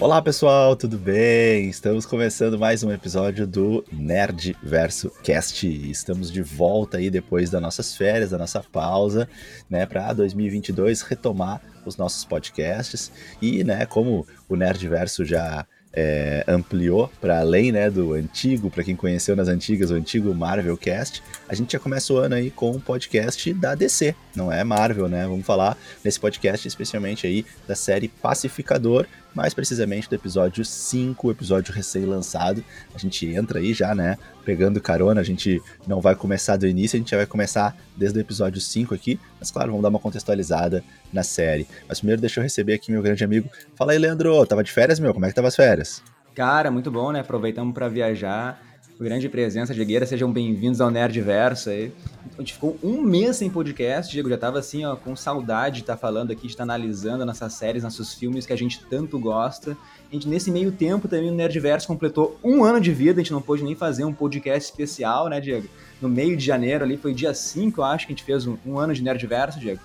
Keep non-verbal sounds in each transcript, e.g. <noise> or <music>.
Olá pessoal, tudo bem? Estamos começando mais um episódio do Nerd Verso Cast. Estamos de volta aí depois das nossas férias, da nossa pausa, né, para 2022 retomar os nossos podcasts e, né, como o Nerd Verso já é, ampliou para além né, do antigo, para quem conheceu nas antigas, o antigo Marvel Cast, a gente já começa o ano aí com um podcast da DC, não é Marvel, né? Vamos falar nesse podcast especialmente aí da série Pacificador, mais precisamente do episódio 5, episódio recém-lançado. A gente entra aí já, né, pegando carona, a gente não vai começar do início, a gente já vai começar desde o episódio 5 aqui, mas claro, vamos dar uma contextualizada na série. Mas primeiro deixa eu receber aqui meu grande amigo. Fala aí, Leandro, tava de férias, meu? Como é que tava as férias? Cara, muito bom, né? Aproveitamos para viajar grande presença, Diegueira, sejam bem-vindos ao Nerdverso aí. A gente ficou um mês sem podcast, Diego, já tava assim, ó, com saudade de estar tá falando aqui, de estar tá analisando nossas séries, nossos filmes que a gente tanto gosta. A gente, nesse meio tempo, também o Nerdverso completou um ano de vida, a gente não pôde nem fazer um podcast especial, né, Diego? No meio de janeiro ali, foi dia 5, eu acho, que a gente fez um, um ano de Nerdverso, Diego.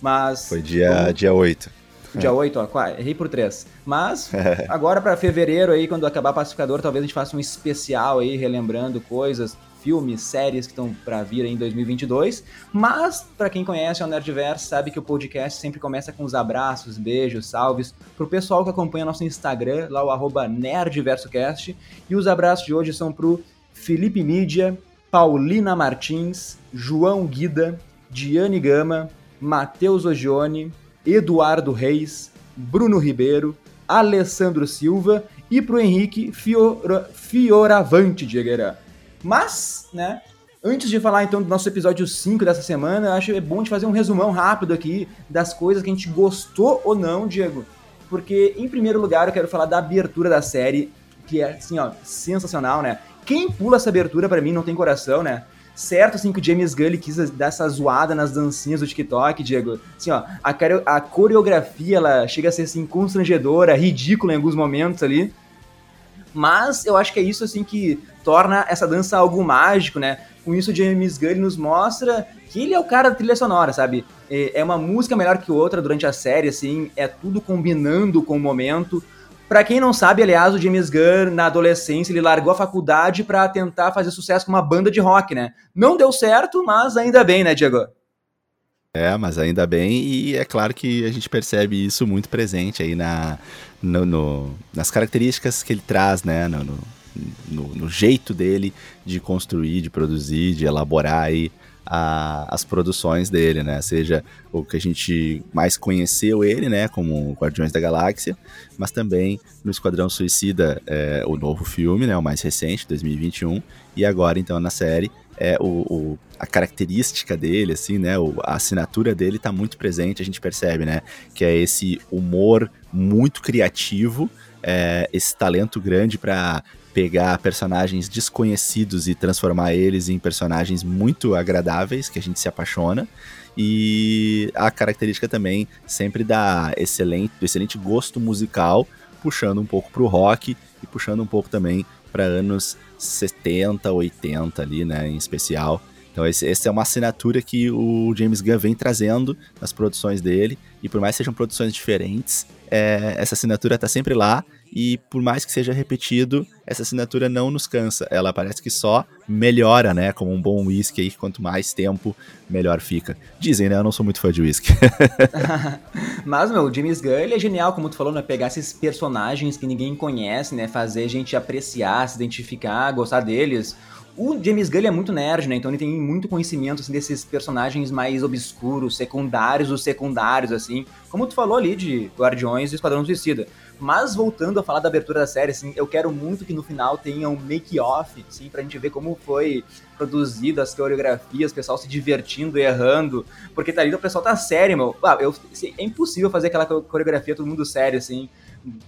Mas... Foi dia, como... dia 8. Dia 8, ó, errei por 3. Mas, <laughs> agora para fevereiro aí, quando acabar Pacificador, talvez a gente faça um especial aí, relembrando coisas, filmes, séries que estão para vir aí em 2022. Mas, para quem conhece o Nerdverse, sabe que o podcast sempre começa com os abraços, beijos, salves pro pessoal que acompanha nosso Instagram, lá o arroba NerdversoCast. E os abraços de hoje são pro Felipe Mídia, Paulina Martins, João Guida, Diane Gama, Matheus Ogione, Eduardo Reis, Bruno Ribeiro, Alessandro Silva e pro Henrique Fiora, Fioravante, Diegueira. Mas, né, antes de falar então do nosso episódio 5 dessa semana, acho é bom de fazer um resumão rápido aqui das coisas que a gente gostou ou não, Diego. Porque, em primeiro lugar, eu quero falar da abertura da série, que é, assim, ó, sensacional, né? Quem pula essa abertura, para mim, não tem coração, né? Certo, assim, que o James Gunn quis dar essa zoada nas dancinhas do TikTok, Diego. Assim, ó, a, a coreografia, ela chega a ser, assim, constrangedora, ridícula em alguns momentos ali. Mas eu acho que é isso, assim, que torna essa dança algo mágico, né? Com isso, o James Gunn nos mostra que ele é o cara da trilha sonora, sabe? É, é uma música melhor que outra durante a série, assim, é tudo combinando com o momento. Para quem não sabe, aliás, o James Gunn, na adolescência, ele largou a faculdade para tentar fazer sucesso com uma banda de rock, né? Não deu certo, mas ainda bem, né, Diego? É, mas ainda bem, e é claro que a gente percebe isso muito presente aí na, no, no nas características que ele traz, né, no, no, no, jeito dele de construir, de produzir, de elaborar aí a, as produções dele, né? Seja o que a gente mais conheceu ele, né? Como Guardiões da Galáxia, mas também no Esquadrão Suicida, é, o novo filme, né? O mais recente, 2021, e agora então na série é o, o, a característica dele, assim, né? O, a assinatura dele está muito presente, a gente percebe, né? Que é esse humor muito criativo, é, esse talento grande para pegar personagens desconhecidos e transformar eles em personagens muito agradáveis, que a gente se apaixona. E a característica também sempre da excelente, do excelente gosto musical, puxando um pouco pro rock e puxando um pouco também para anos 70, 80 ali, né, em especial. Então esse, essa é uma assinatura que o James Gunn vem trazendo nas produções dele, e por mais que sejam produções diferentes, é, essa assinatura tá sempre lá, e por mais que seja repetido, essa assinatura não nos cansa. Ela parece que só melhora, né? Como um bom whisky aí, quanto mais tempo, melhor fica. Dizem, né? Eu não sou muito fã de whisky. <laughs> <laughs> Mas, meu, o James Gunn, ele é genial, como tu falou, né? Pegar esses personagens que ninguém conhece, né? Fazer a gente apreciar, se identificar, gostar deles. O James Gunn é muito nerd, né? Então ele tem muito conhecimento assim, desses personagens mais obscuros, secundários os secundários, assim. Como tu falou ali de Guardiões e Esquadrão Suicida. Mas voltando a falar da abertura da série, assim, eu quero muito que no final tenha um make-off, assim, pra gente ver como foi produzido as coreografias, o pessoal se divertindo, errando. Porque tá ali o pessoal tá sério, meu. Ah, eu, assim, é impossível fazer aquela coreografia todo mundo sério, assim.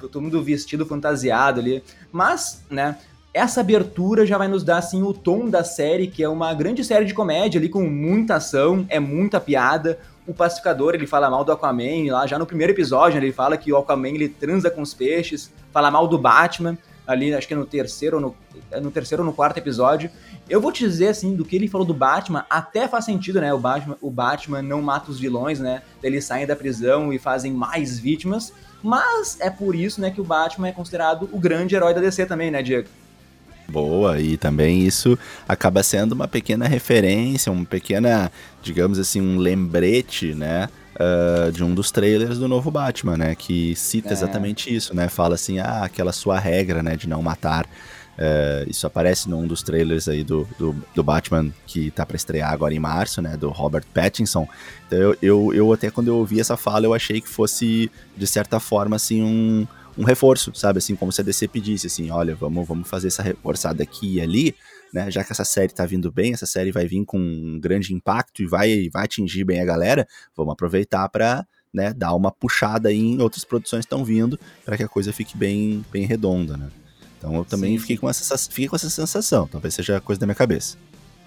Todo mundo vestido, fantasiado ali. Mas, né, essa abertura já vai nos dar assim o tom da série, que é uma grande série de comédia ali com muita ação, é muita piada. O pacificador, ele fala mal do Aquaman, lá já no primeiro episódio, ele fala que o Aquaman ele transa com os peixes, fala mal do Batman. ali, acho que é no terceiro ou no, é no terceiro ou no quarto episódio. Eu vou te dizer, assim, do que ele falou do Batman, até faz sentido, né? O Batman, o Batman não mata os vilões, né? Eles saem da prisão e fazem mais vítimas. Mas é por isso, né, que o Batman é considerado o grande herói da DC também, né, Diego? Boa, e também isso acaba sendo uma pequena referência, uma pequena, digamos assim, um lembrete, né? Uh, de um dos trailers do novo Batman, né? Que cita é. exatamente isso, né? Fala assim, ah, aquela sua regra, né? De não matar. Uh, isso aparece num dos trailers aí do, do, do Batman que tá para estrear agora em março, né? Do Robert Pattinson. Então eu, eu, eu até quando eu ouvi essa fala, eu achei que fosse, de certa forma, assim, um, um reforço, sabe? Assim, como se a DC pedisse, assim, olha, vamos, vamos fazer essa reforçada aqui e ali, né? Já que essa série tá vindo bem, essa série vai vir com um grande impacto e vai, vai atingir bem a galera, vamos aproveitar para né, dar uma puxada em outras produções que estão vindo para que a coisa fique bem, bem redonda, né? Então eu também sim, fiquei, Com essa, fiquei com essa sensação, talvez seja coisa da minha cabeça.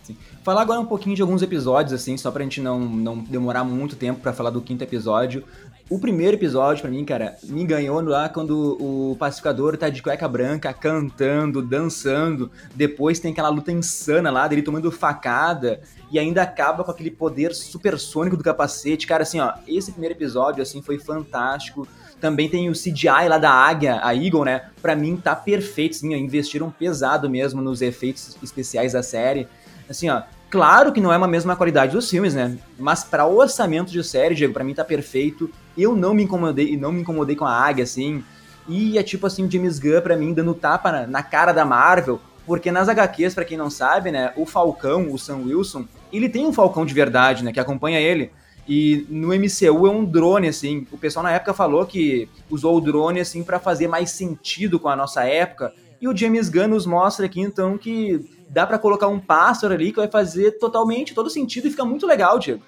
Sim. Falar agora um pouquinho de alguns episódios, assim, só pra gente não, não demorar muito tempo para falar do quinto episódio. O primeiro episódio, para mim, cara, me ganhou lá quando o pacificador tá de cueca branca, cantando, dançando. Depois tem aquela luta insana lá, dele tomando facada. E ainda acaba com aquele poder supersônico do capacete. Cara, assim, ó, esse primeiro episódio, assim, foi fantástico. Também tem o CGI lá da águia, a Eagle, né? Pra mim tá perfeito, sim, ó, investiram pesado mesmo nos efeitos especiais da série. Assim, ó, Claro que não é uma mesma qualidade dos filmes, né? Mas para o orçamento de série, Diego, pra mim tá perfeito. Eu não me incomodei, não me incomodei com a águia, assim. E é tipo assim, James Gunn, pra mim, dando tapa na, na cara da Marvel. Porque nas HQs, para quem não sabe, né, o Falcão, o Sam Wilson, ele tem um Falcão de verdade, né, que acompanha ele. E no MCU é um drone, assim. O pessoal na época falou que usou o drone, assim, para fazer mais sentido com a nossa época. E o James Gunn nos mostra aqui, então, que dá para colocar um pássaro ali que vai fazer totalmente todo sentido e fica muito legal, Diego.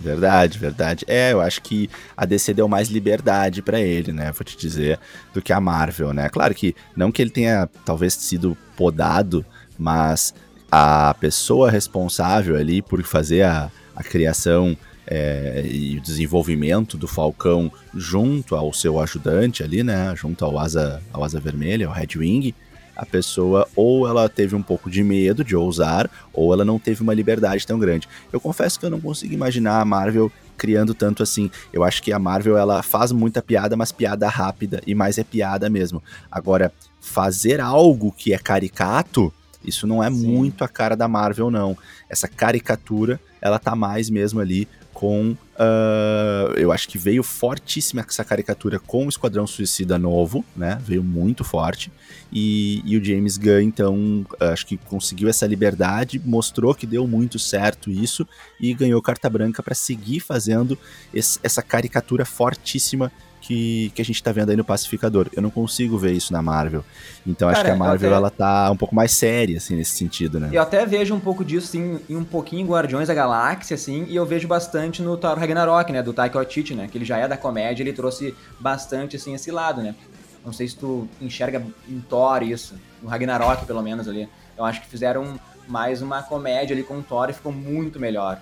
Verdade, verdade. É, eu acho que a DC deu mais liberdade para ele, né? Vou te dizer, do que a Marvel, né? Claro que não que ele tenha talvez sido podado, mas a pessoa responsável ali por fazer a, a criação é, e o desenvolvimento do Falcão junto ao seu ajudante ali, né? Junto ao Asa, ao Asa Vermelha, ao Red Wing, a pessoa ou ela teve um pouco de medo de ousar, ou ela não teve uma liberdade tão grande. Eu confesso que eu não consigo imaginar a Marvel criando tanto assim. Eu acho que a Marvel ela faz muita piada, mas piada rápida e mais é piada mesmo. Agora, fazer algo que é caricato, isso não é Sim. muito a cara da Marvel não. Essa caricatura, ela tá mais mesmo ali com. Uh, eu acho que veio fortíssima essa caricatura com o Esquadrão Suicida novo, né? Veio muito forte. E, e o James Gunn, então, acho que conseguiu essa liberdade, mostrou que deu muito certo isso e ganhou carta branca para seguir fazendo esse, essa caricatura fortíssima que, que a gente tá vendo aí no Pacificador. Eu não consigo ver isso na Marvel. Então Cara, acho que a Marvel até... ela tá um pouco mais séria, assim, nesse sentido, né? Eu até vejo um pouco disso, assim, em um pouquinho em Guardiões da Galáxia, assim, e eu vejo bastante no Thor Ragnarok, né, do Taika Waititi, né, que ele já é da comédia, ele trouxe bastante, assim, esse lado, né. Não sei se tu enxerga em Thor isso, no Ragnarok, pelo menos, ali. Eu acho que fizeram mais uma comédia ali com o Thor e ficou muito melhor.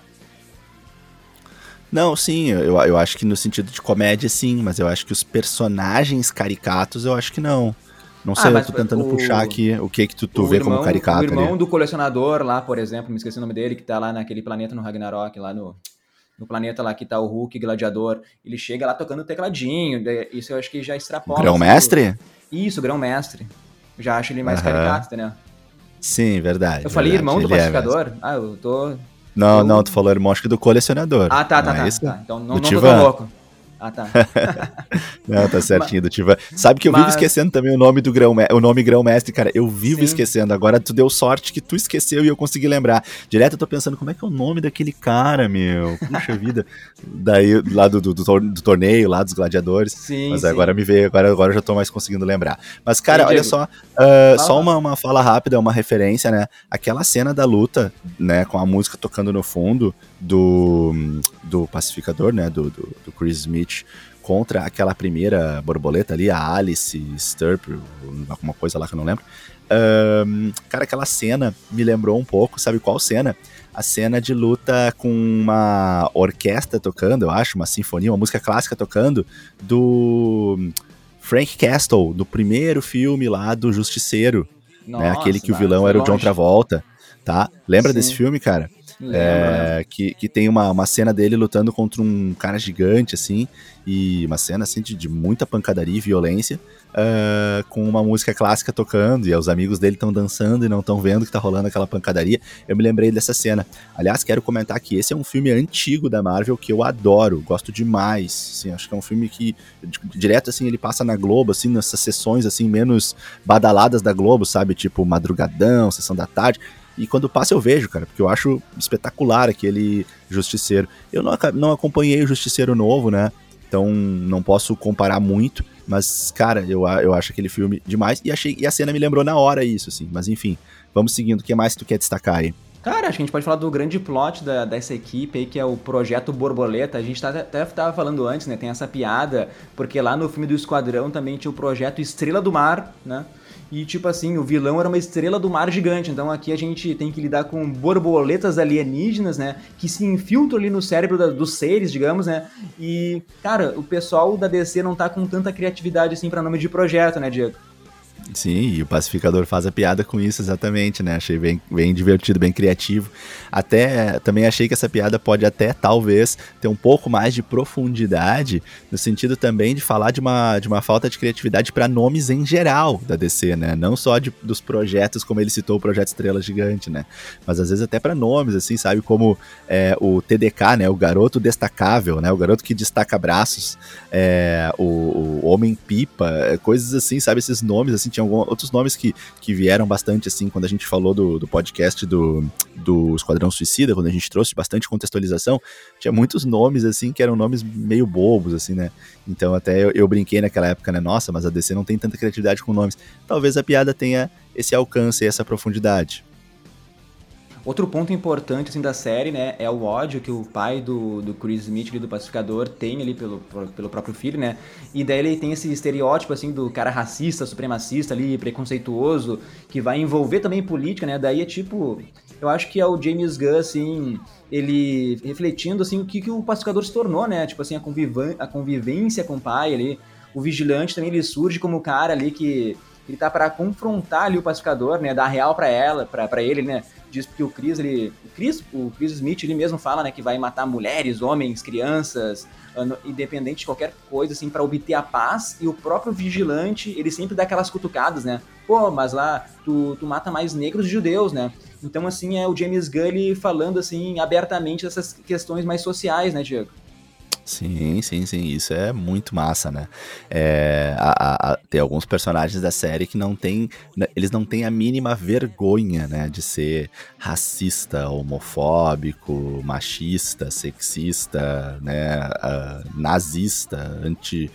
Não, sim, eu, eu acho que no sentido de comédia, sim, mas eu acho que os personagens caricatos, eu acho que não. Não sei, ah, eu tô tentando o, puxar aqui o que que tu, tu vê irmão, como caricato O irmão ali. do colecionador lá, por exemplo, me esqueci o nome dele, que tá lá naquele planeta no Ragnarok, lá no, no planeta lá que tá o Hulk, gladiador. Ele chega lá tocando tecladinho, isso eu acho que já extrapola. Grão-mestre? Isso, grão-mestre. Já acho ele mais uhum. caricato, né? Sim, verdade. Eu falei verdade, irmão do pacificador? É ah, eu tô não, não, tu falou irmão, acho que do colecionador. Ah, tá, tá, é tá, tá. Então não, não louco. Ah, tá. <laughs> não, tá certinho do Tivan. Sabe que eu Mas... vivo esquecendo também o nome do grão, o nome grão mestre, cara. Eu vivo Sim. esquecendo. Agora tu deu sorte que tu esqueceu e eu consegui lembrar. Direto eu tô pensando, como é que é o nome daquele cara, meu? Puxa vida. <laughs> Daí, lá do, do, do, torneio, lá dos gladiadores. Sim. Mas sim. agora me veio, agora, agora eu já tô mais conseguindo lembrar. Mas, cara, sim, olha só. Uh, só uma, uma fala rápida, uma referência, né? Aquela cena da luta, né, com a música tocando no fundo do, do pacificador, né? Do, do, do Chris Smith contra aquela primeira borboleta ali, a Alice Sturp, alguma coisa lá que eu não lembro. Um, cara, aquela cena me lembrou um pouco, sabe qual cena? A cena de luta com uma orquestra tocando, eu acho, uma sinfonia, uma música clássica tocando, do Frank Castle, do primeiro filme lá do Justiceiro. Nossa, né? Aquele que o vilão era o John Travolta, tá? Lembra Sim. desse filme, cara? É, que, que tem uma, uma cena dele lutando contra um cara gigante, assim, e uma cena assim de, de muita pancadaria e violência, uh, com uma música clássica tocando, e os amigos dele estão dançando e não estão vendo que tá rolando aquela pancadaria. Eu me lembrei dessa cena. Aliás, quero comentar que esse é um filme antigo da Marvel que eu adoro, gosto demais. Assim, acho que é um filme que direto assim ele passa na Globo, assim, nessas sessões assim menos badaladas da Globo, sabe, tipo madrugadão, sessão da tarde. E quando passa eu vejo, cara, porque eu acho espetacular aquele Justiceiro. Eu não, não acompanhei o Justiceiro novo, né? Então não posso comparar muito, mas, cara, eu, eu acho aquele filme demais. E, achei, e a cena me lembrou na hora isso, assim. Mas enfim, vamos seguindo. O que mais tu quer destacar aí? Cara, acho que a gente pode falar do grande plot da, dessa equipe aí, que é o Projeto Borboleta. A gente tá, até estava falando antes, né? Tem essa piada, porque lá no filme do Esquadrão também tinha o Projeto Estrela do Mar, né? E, tipo assim, o vilão era uma estrela do mar gigante. Então aqui a gente tem que lidar com borboletas alienígenas, né? Que se infiltram ali no cérebro da, dos seres, digamos, né? E, cara, o pessoal da DC não tá com tanta criatividade assim para nome de projeto, né, Diego? Sim, e o pacificador faz a piada com isso exatamente, né? Achei bem, bem divertido, bem criativo. Até também achei que essa piada pode até talvez ter um pouco mais de profundidade, no sentido também de falar de uma, de uma falta de criatividade para nomes em geral da DC, né? Não só de, dos projetos, como ele citou o projeto Estrela Gigante, né? Mas às vezes até para nomes, assim, sabe? Como é, o TDK, né? O garoto destacável, né? O garoto que destaca braços, é, o, o Homem Pipa, é, coisas assim, sabe? Esses nomes, assim, tinha outros nomes que, que vieram bastante, assim, quando a gente falou do, do podcast do, do Esquadrão Suicida, quando a gente trouxe bastante contextualização, tinha muitos nomes, assim, que eram nomes meio bobos, assim, né? Então até eu, eu brinquei naquela época, né? Nossa, mas a DC não tem tanta criatividade com nomes. Talvez a piada tenha esse alcance e essa profundidade. Outro ponto importante assim, da série, né, é o ódio que o pai do, do Chris Smith, ali, do pacificador, tem ali pelo, pelo próprio filho, né? E daí ele tem esse estereótipo, assim, do cara racista, supremacista ali, preconceituoso, que vai envolver também política, né? Daí é tipo... Eu acho que é o James Gunn, assim, ele refletindo, assim, o que, que o pacificador se tornou, né? Tipo assim, a, a convivência com o pai ali. O vigilante também, ele surge como o cara ali que ele tá para confrontar ali o pacificador, né, dar real para ela, para ele, né? Diz que o Chris, ele, o Chris, o Chris Smith, ele mesmo fala, né, que vai matar mulheres, homens, crianças, independente de qualquer coisa assim para obter a paz, e o próprio vigilante, ele sempre dá aquelas cutucadas, né? Pô, mas lá tu, tu mata mais negros e judeus, né? Então assim é o James Gunn falando assim abertamente dessas questões mais sociais, né, Diego? Sim, sim, sim. Isso é muito massa, né? É, a, a, tem alguns personagens da série que não tem. Né, eles não têm a mínima vergonha, né? De ser racista, homofóbico, machista, sexista, né? Uh, nazista, anti.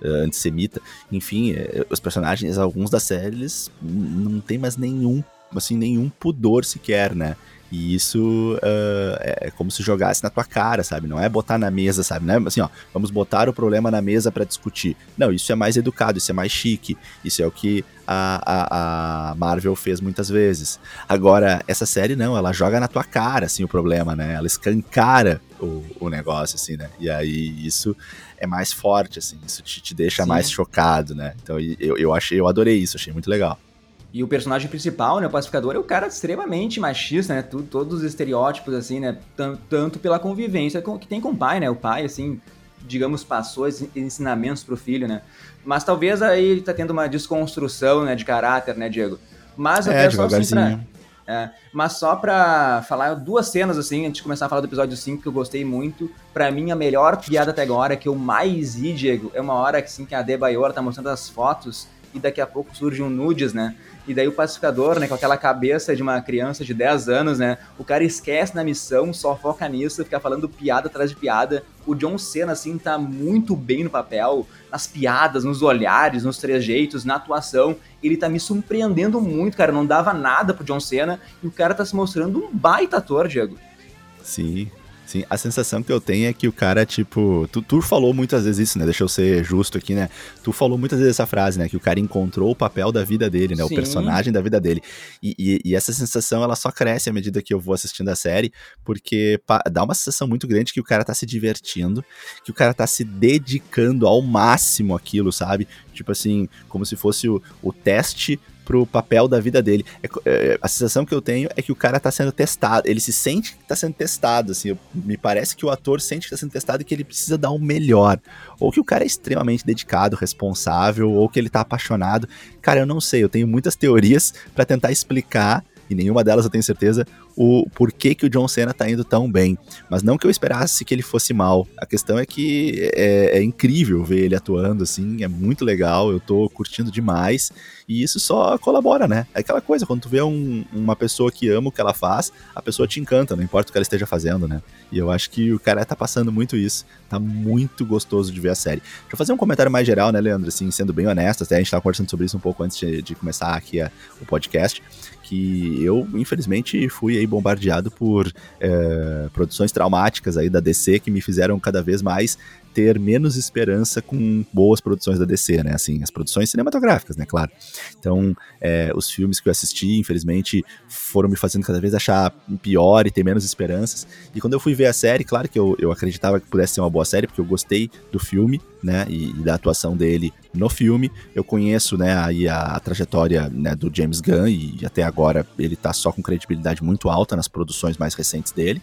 Uh, antissemita, enfim, uh, os personagens, alguns da série, eles não tem mais nenhum, assim, nenhum pudor sequer, né? E isso uh, é como se jogasse na tua cara, sabe? Não é botar na mesa, sabe? Não é assim, ó, vamos botar o problema na mesa para discutir. Não, isso é mais educado, isso é mais chique. Isso é o que a, a, a, Marvel fez muitas vezes. Agora, essa série não, ela joga na tua cara, assim, o problema, né? Ela escancara o, o negócio, assim, né? E aí isso é mais forte, assim, isso te, te deixa Sim. mais chocado, né? Então eu, eu achei, eu adorei isso, achei muito legal. E o personagem principal, né, o pacificador, é o cara extremamente machista, né? Tudo, todos os estereótipos, assim, né? Tanto, tanto pela convivência que tem com o pai, né? O pai, assim, digamos, passou esses ensinamentos pro filho, né? Mas talvez aí ele tá tendo uma desconstrução, né, de caráter, né, Diego? Mas eu é, quero só assim pra, é, mas só pra falar duas cenas, assim, antes de começar a falar do episódio 5, que eu gostei muito. Pra mim, a melhor piada até agora, que eu mais ri, Diego, é uma hora que, assim, que a Debayor tá mostrando as fotos e daqui a pouco surge um nudes, né? E daí o pacificador, né, com aquela cabeça de uma criança de 10 anos, né, o cara esquece na missão, só foca nisso, fica falando piada atrás de piada. O John Cena, assim, tá muito bem no papel, nas piadas, nos olhares, nos trejeitos, na atuação. Ele tá me surpreendendo muito, cara. Não dava nada pro John Cena e o cara tá se mostrando um baita ator, Diego. Sim, Sim, a sensação que eu tenho é que o cara, tipo. Tu, tu, falou muitas vezes isso, né? Deixa eu ser justo aqui, né? Tu falou muitas vezes essa frase, né? Que o cara encontrou o papel da vida dele, né? Sim. O personagem da vida dele. E, e, e, essa sensação, ela só cresce à medida que eu vou assistindo a série, porque dá uma sensação muito grande que o cara tá se divertindo, que o cara tá se dedicando ao máximo aquilo, sabe? Tipo assim, como se fosse o, o teste pro papel da vida dele. É, é, a sensação que eu tenho é que o cara tá sendo testado, ele se sente que tá sendo testado, assim, eu, me parece que o ator sente que tá sendo testado e que ele precisa dar o melhor. Ou que o cara é extremamente dedicado, responsável, ou que ele tá apaixonado. Cara, eu não sei, eu tenho muitas teorias para tentar explicar e nenhuma delas eu tenho certeza o porquê que o John Cena tá indo tão bem. Mas não que eu esperasse que ele fosse mal. A questão é que é, é incrível ver ele atuando assim, é muito legal, eu tô curtindo demais. E isso só colabora, né? É aquela coisa, quando tu vê um, uma pessoa que ama o que ela faz, a pessoa te encanta, não importa o que ela esteja fazendo, né? E eu acho que o cara tá passando muito isso. Tá muito gostoso de ver a série. Deixa eu fazer um comentário mais geral, né, Leandro? Assim, sendo bem honesto, até a gente tava conversando sobre isso um pouco antes de, de começar aqui a, o podcast que eu, infelizmente, fui aí bombardeado por é, produções traumáticas aí da DC que me fizeram cada vez mais ter menos esperança com boas produções da DC, né? Assim, as produções cinematográficas, né? Claro. Então, é, os filmes que eu assisti, infelizmente, foram me fazendo cada vez achar pior e ter menos esperanças. E quando eu fui ver a série, claro que eu, eu acreditava que pudesse ser uma boa série, porque eu gostei do filme, né? E, e da atuação dele no filme. Eu conheço, né, aí a, a trajetória né, do James Gunn e até agora ele tá só com credibilidade muito alta nas produções mais recentes dele.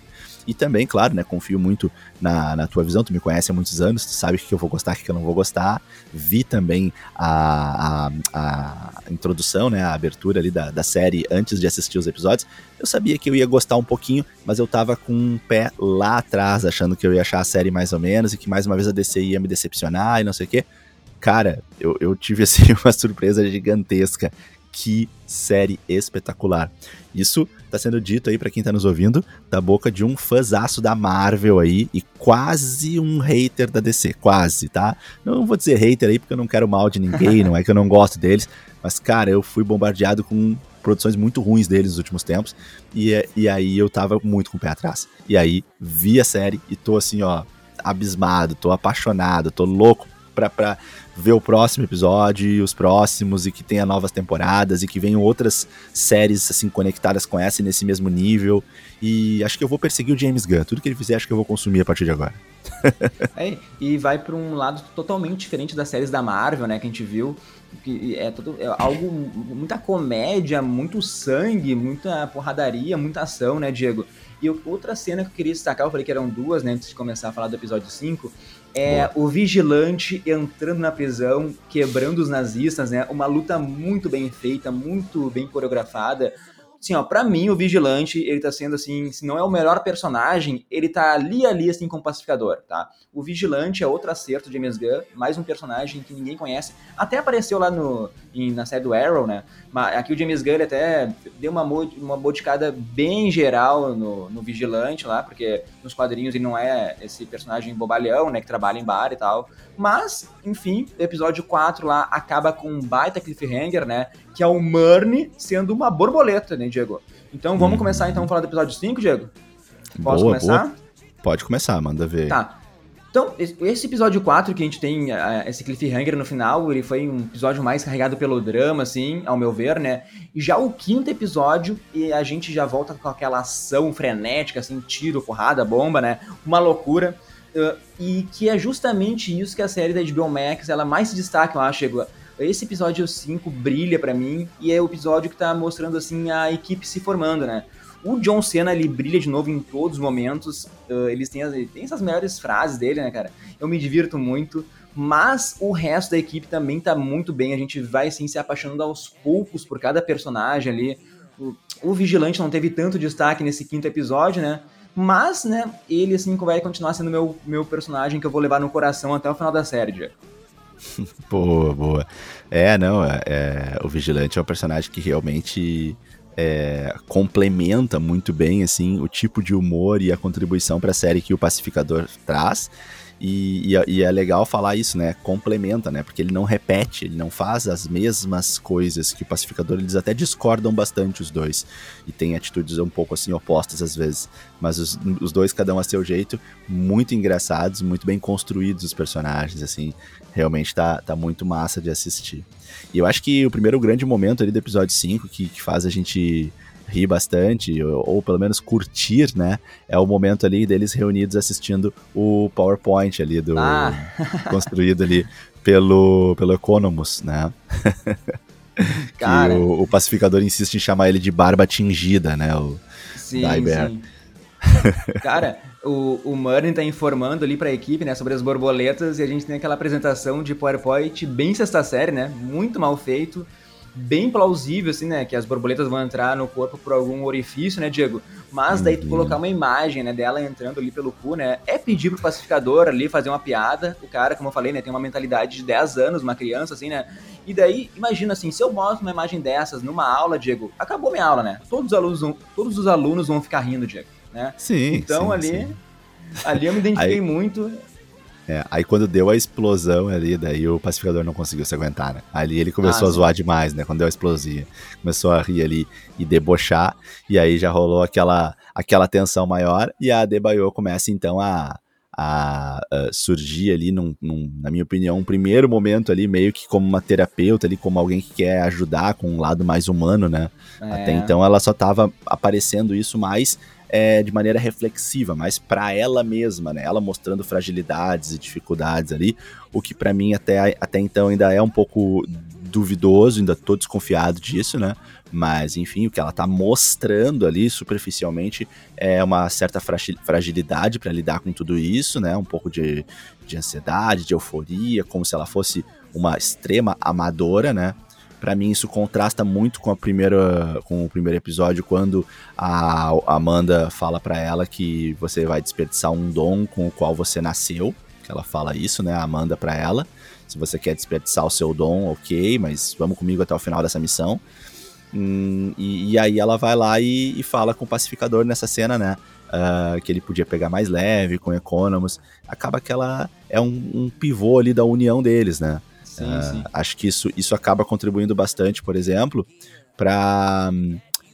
E também, claro, né, confio muito na, na tua visão, tu me conhece há muitos anos, tu sabe o que eu vou gostar, o que eu não vou gostar. Vi também a, a, a introdução, né, a abertura ali da, da série antes de assistir os episódios. Eu sabia que eu ia gostar um pouquinho, mas eu tava com um pé lá atrás, achando que eu ia achar a série mais ou menos e que mais uma vez a DC ia me decepcionar e não sei o quê. Cara, eu, eu tive <laughs> assim uma surpresa gigantesca que série espetacular. Isso tá sendo dito aí para quem tá nos ouvindo, da boca de um fãzaço da Marvel aí e quase um hater da DC, quase, tá? Não vou dizer hater aí porque eu não quero mal de ninguém, <laughs> não é que eu não gosto deles, mas cara, eu fui bombardeado com produções muito ruins deles nos últimos tempos e, e aí eu tava muito com o pé atrás. E aí vi a série e tô assim, ó, abismado, tô apaixonado, tô louco pra, pra ver o próximo episódio e os próximos e que tenha novas temporadas e que venham outras séries assim conectadas com essa nesse mesmo nível. E acho que eu vou perseguir o James Gunn. Tudo que ele fizer, acho que eu vou consumir a partir de agora. <laughs> é, e vai para um lado totalmente diferente das séries da Marvel, né, que a gente viu. Que é, todo, é algo, muita comédia, muito sangue, muita porradaria, muita ação, né, Diego? E outra cena que eu queria destacar, eu falei que eram duas, né, antes de começar a falar do episódio 5, é Boa. o vigilante entrando na prisão, quebrando os nazistas, né? Uma luta muito bem feita, muito bem coreografada. Assim, ó, pra mim, o Vigilante, ele tá sendo, assim, se não é o melhor personagem, ele tá ali, ali, assim, com o Pacificador, tá? O Vigilante é outro acerto de James Gunn, mais um personagem que ninguém conhece. Até apareceu lá no, em, na série do Arrow, né? Mas aqui o James Gunn até deu uma, uma modificada bem geral no, no Vigilante lá, porque nos quadrinhos ele não é esse personagem bobalhão, né? Que trabalha em bar e tal. Mas, enfim, o episódio 4 lá acaba com um baita cliffhanger, né? Que é o Murny sendo uma borboleta, né, Diego? Então vamos hum. começar então a falar do episódio 5, Diego? Posso boa, começar? Boa. Pode começar, manda ver. Tá. Então, esse episódio 4 que a gente tem, esse cliffhanger no final, ele foi um episódio mais carregado pelo drama, assim, ao meu ver, né? E já o quinto episódio, e a gente já volta com aquela ação frenética, assim, tiro, porrada, bomba, né? Uma loucura. Uh, e que é justamente isso que a série da HBO Max ela mais se destaca, eu acho. Esse episódio 5 brilha para mim e é o episódio que tá mostrando assim a equipe se formando, né? O John Cena ele brilha de novo em todos os momentos. Uh, eles têm, têm essas melhores frases dele, né, cara? Eu me divirto muito. Mas o resto da equipe também tá muito bem. A gente vai assim se apaixonando aos poucos por cada personagem ali. O, o Vigilante não teve tanto destaque nesse quinto episódio, né? Mas, né, ele assim vai continuar sendo meu, meu personagem que eu vou levar no coração até o final da série, Diego. <laughs> boa, boa. É, não, é, é, o Vigilante é um personagem que realmente é, complementa muito bem, assim, o tipo de humor e a contribuição para a série que o Pacificador traz. E, e, e, é legal falar isso, né? Complementa, né? Porque ele não repete, ele não faz as mesmas coisas que o pacificador, eles até discordam bastante os dois. E tem atitudes um pouco assim opostas às vezes. Mas os, os dois, cada um a seu jeito, muito engraçados, muito bem construídos os personagens, assim. Realmente tá, tá muito massa de assistir. E eu acho que o primeiro grande momento ali do episódio 5, que, que faz a gente rir bastante, ou, ou, pelo menos curtir, né? É o momento ali deles reunidos assistindo o PowerPoint ali do ah. <laughs> construído ali pelo, pelo Economus, né? <laughs> Cara. que o, o, pacificador insiste em chamar ele de barba tingida, né? O sim, sim. <laughs> Cara, o, o Murray tá informando ali pra equipe, né, sobre as borboletas e a gente tem aquela apresentação de PowerPoint bem sexta série, né? Muito mal feito bem plausível, assim, né? Que as borboletas vão entrar no corpo por algum orifício, né, Diego? Mas daí tu uhum. colocar uma imagem, né, dela entrando ali pelo cu, né? É pedir pro pacificador ali fazer uma piada. O cara, como eu falei, né, tem uma mentalidade de 10 anos, uma criança, assim, né? E daí, imagina assim, se eu mostro uma imagem dessas numa aula, Diego, acabou minha aula, né? Todos os alunos vão, todos os alunos vão ficar rindo, Diego, né? Sim. Então sim, ali. Sim. Ali eu me identifiquei Aí... muito. É, aí quando deu a explosão ali, daí o pacificador não conseguiu se aguentar, né? Ali ele começou ah, a zoar demais, né? Quando deu a explosão. Começou a rir ali e debochar. E aí já rolou aquela, aquela tensão maior. E a Debaio começa então a, a, a surgir ali, num, num, na minha opinião, um primeiro momento ali, meio que como uma terapeuta ali, como alguém que quer ajudar com um lado mais humano, né? É. Até então ela só tava aparecendo isso mais é, de maneira reflexiva, mas para ela mesma, né? Ela mostrando fragilidades e dificuldades ali, o que para mim até, até então ainda é um pouco duvidoso, ainda tô desconfiado disso, né? Mas enfim, o que ela tá mostrando ali superficialmente é uma certa fragilidade para lidar com tudo isso, né? Um pouco de, de ansiedade, de euforia, como se ela fosse uma extrema amadora, né? Para mim isso contrasta muito com a primeira com o primeiro episódio quando a Amanda fala para ela que você vai desperdiçar um dom com o qual você nasceu, que ela fala isso, né, a Amanda para ela. Se você quer desperdiçar o seu dom, OK, mas vamos comigo até o final dessa missão. Hum, e, e, aí ela vai lá e, e, fala com o pacificador nessa cena, né? Uh, que ele podia pegar mais leve com Economus. Acaba que ela é um, um pivô ali da união deles, né? Sim, uh, sim. Acho que isso, isso acaba contribuindo bastante, por exemplo, para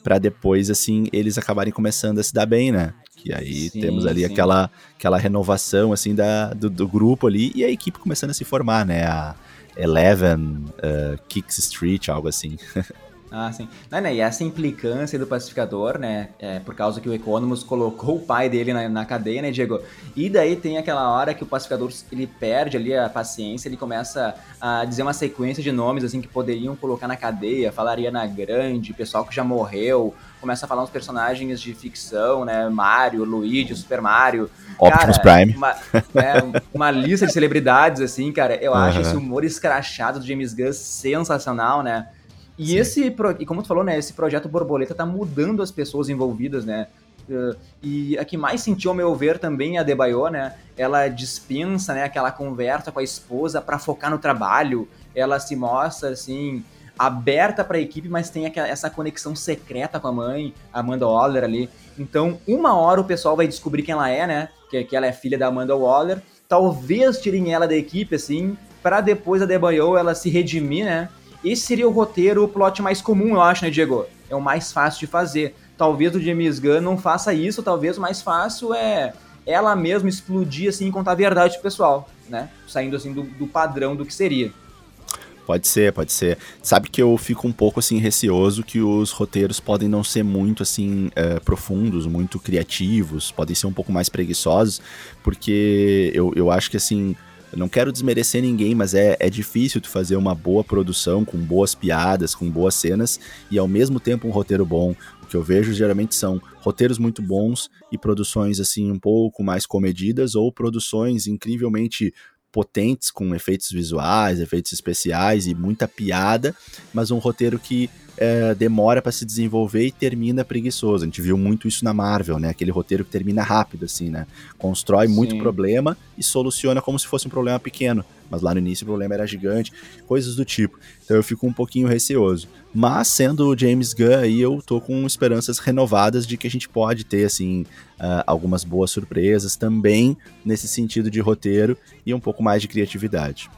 para depois assim eles acabarem começando a se dar bem, né? Que aí sim, temos ali aquela, aquela renovação assim da, do, do, grupo ali e a equipe começando a se formar, né? A Eleven, uh, Kicks Street, algo assim. <laughs> Ah, sim. Não, né, e essa implicância do pacificador, né? É, por causa que o Economus colocou o pai dele na, na, cadeia, né, Diego? E daí tem aquela hora que o pacificador ele perde ali a paciência, ele começa a dizer uma sequência de nomes assim que poderiam colocar na cadeia, falaria na grande, pessoal que já morreu, começa a falar uns personagens de ficção, né? Mario, Luigi, Super Mario. Optimus cara, Prime. Uma, é, uma lista de celebridades, assim, cara. Eu uhum. acho esse humor escrachado do James Gunn sensacional, né? E Sim. esse, e como tu falou, né, esse projeto Borboleta tá mudando as pessoas envolvidas, né? Uh, e a que mais sentiu, ao meu ver, também é a Debaio, né? Ela dispensa, né, aquela conversa com a esposa para focar no trabalho. Ela se mostra, assim, aberta para a equipe, mas tem aquela, essa conexão secreta com a mãe, Amanda Waller ali. Então, uma hora o pessoal vai descobrir quem ela é, né? Que, que ela é filha da Amanda Waller. Talvez tirem ela da equipe, assim, para depois a Debaio ela se redimir, né? Esse seria o roteiro, o plot mais comum, eu acho, né, Diego? É o mais fácil de fazer. Talvez o James Gunn não faça isso, talvez o mais fácil é ela mesma explodir assim e contar a verdade pro pessoal, né? Saindo assim do, do padrão do que seria. Pode ser, pode ser. Sabe que eu fico um pouco assim receoso que os roteiros podem não ser muito assim é, profundos, muito criativos, podem ser um pouco mais preguiçosos, porque eu, eu acho que assim eu não quero desmerecer ninguém, mas é, é difícil tu fazer uma boa produção, com boas piadas, com boas cenas, e ao mesmo tempo um roteiro bom. O que eu vejo geralmente são roteiros muito bons e produções assim um pouco mais comedidas, ou produções incrivelmente potentes, com efeitos visuais, efeitos especiais e muita piada, mas um roteiro que é, demora para se desenvolver e termina preguiçoso. A gente viu muito isso na Marvel, né? Aquele roteiro que termina rápido, assim, né? Constrói Sim. muito problema e soluciona como se fosse um problema pequeno. Mas lá no início o problema era gigante, coisas do tipo. Então eu fico um pouquinho receoso. Mas sendo o James Gunn aí, eu tô com esperanças renovadas de que a gente pode ter, assim, uh, algumas boas surpresas também nesse sentido de roteiro e um pouco mais de criatividade.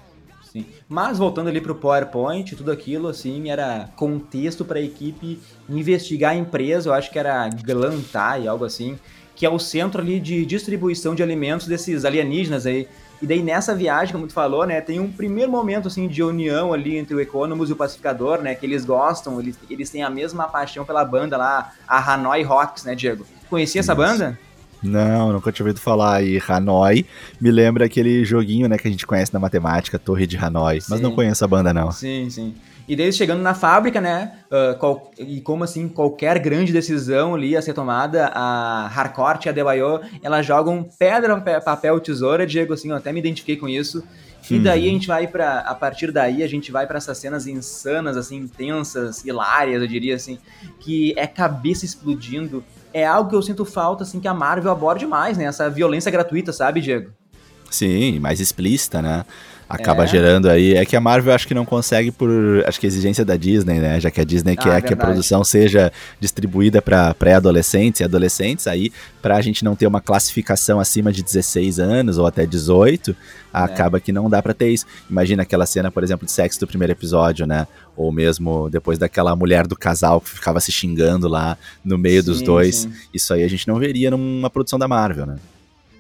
Sim. Mas voltando ali para o PowerPoint, tudo aquilo assim era contexto para a equipe investigar a empresa, eu acho que era Glantai, algo assim, que é o centro ali de distribuição de alimentos desses alienígenas aí. E daí nessa viagem, como tu falou, né, tem um primeiro momento assim de união ali entre o Economus e o Pacificador, né, que eles gostam, eles, eles têm a mesma paixão pela banda lá, a Hanoi Rocks, né, Diego? Conhecia essa banda? Não, nunca tinha ouvido falar. E Hanoi me lembra aquele joguinho, né, que a gente conhece na matemática, Torre de Hanoi. Sim. Mas não conheço a banda, não. Sim, sim. E daí chegando na fábrica, né? Uh, qual, e como assim, qualquer grande decisão ali a ser tomada, a Harcourt e a Debayo, elas jogam pedra, papel, tesoura, Diego, assim, eu até me identifiquei com isso. E daí a uhum. gente vai para a partir daí a gente vai para essas cenas insanas assim, intensas, hilárias, eu diria assim, que é cabeça explodindo, é algo que eu sinto falta, assim, que a Marvel aborde mais, né? Essa violência gratuita, sabe, Diego? Sim, mais explícita, né? Acaba é. gerando aí. É que a Marvel acho que não consegue por. Acho que exigência da Disney, né? Já que a Disney ah, quer que a produção seja distribuída para pré-adolescentes e adolescentes, aí, para a gente não ter uma classificação acima de 16 anos ou até 18, é. acaba que não dá para ter isso. Imagina aquela cena, por exemplo, de sexo do primeiro episódio, né? ou mesmo depois daquela mulher do casal que ficava se xingando lá no meio sim, dos dois. Sim. Isso aí a gente não veria numa produção da Marvel, né?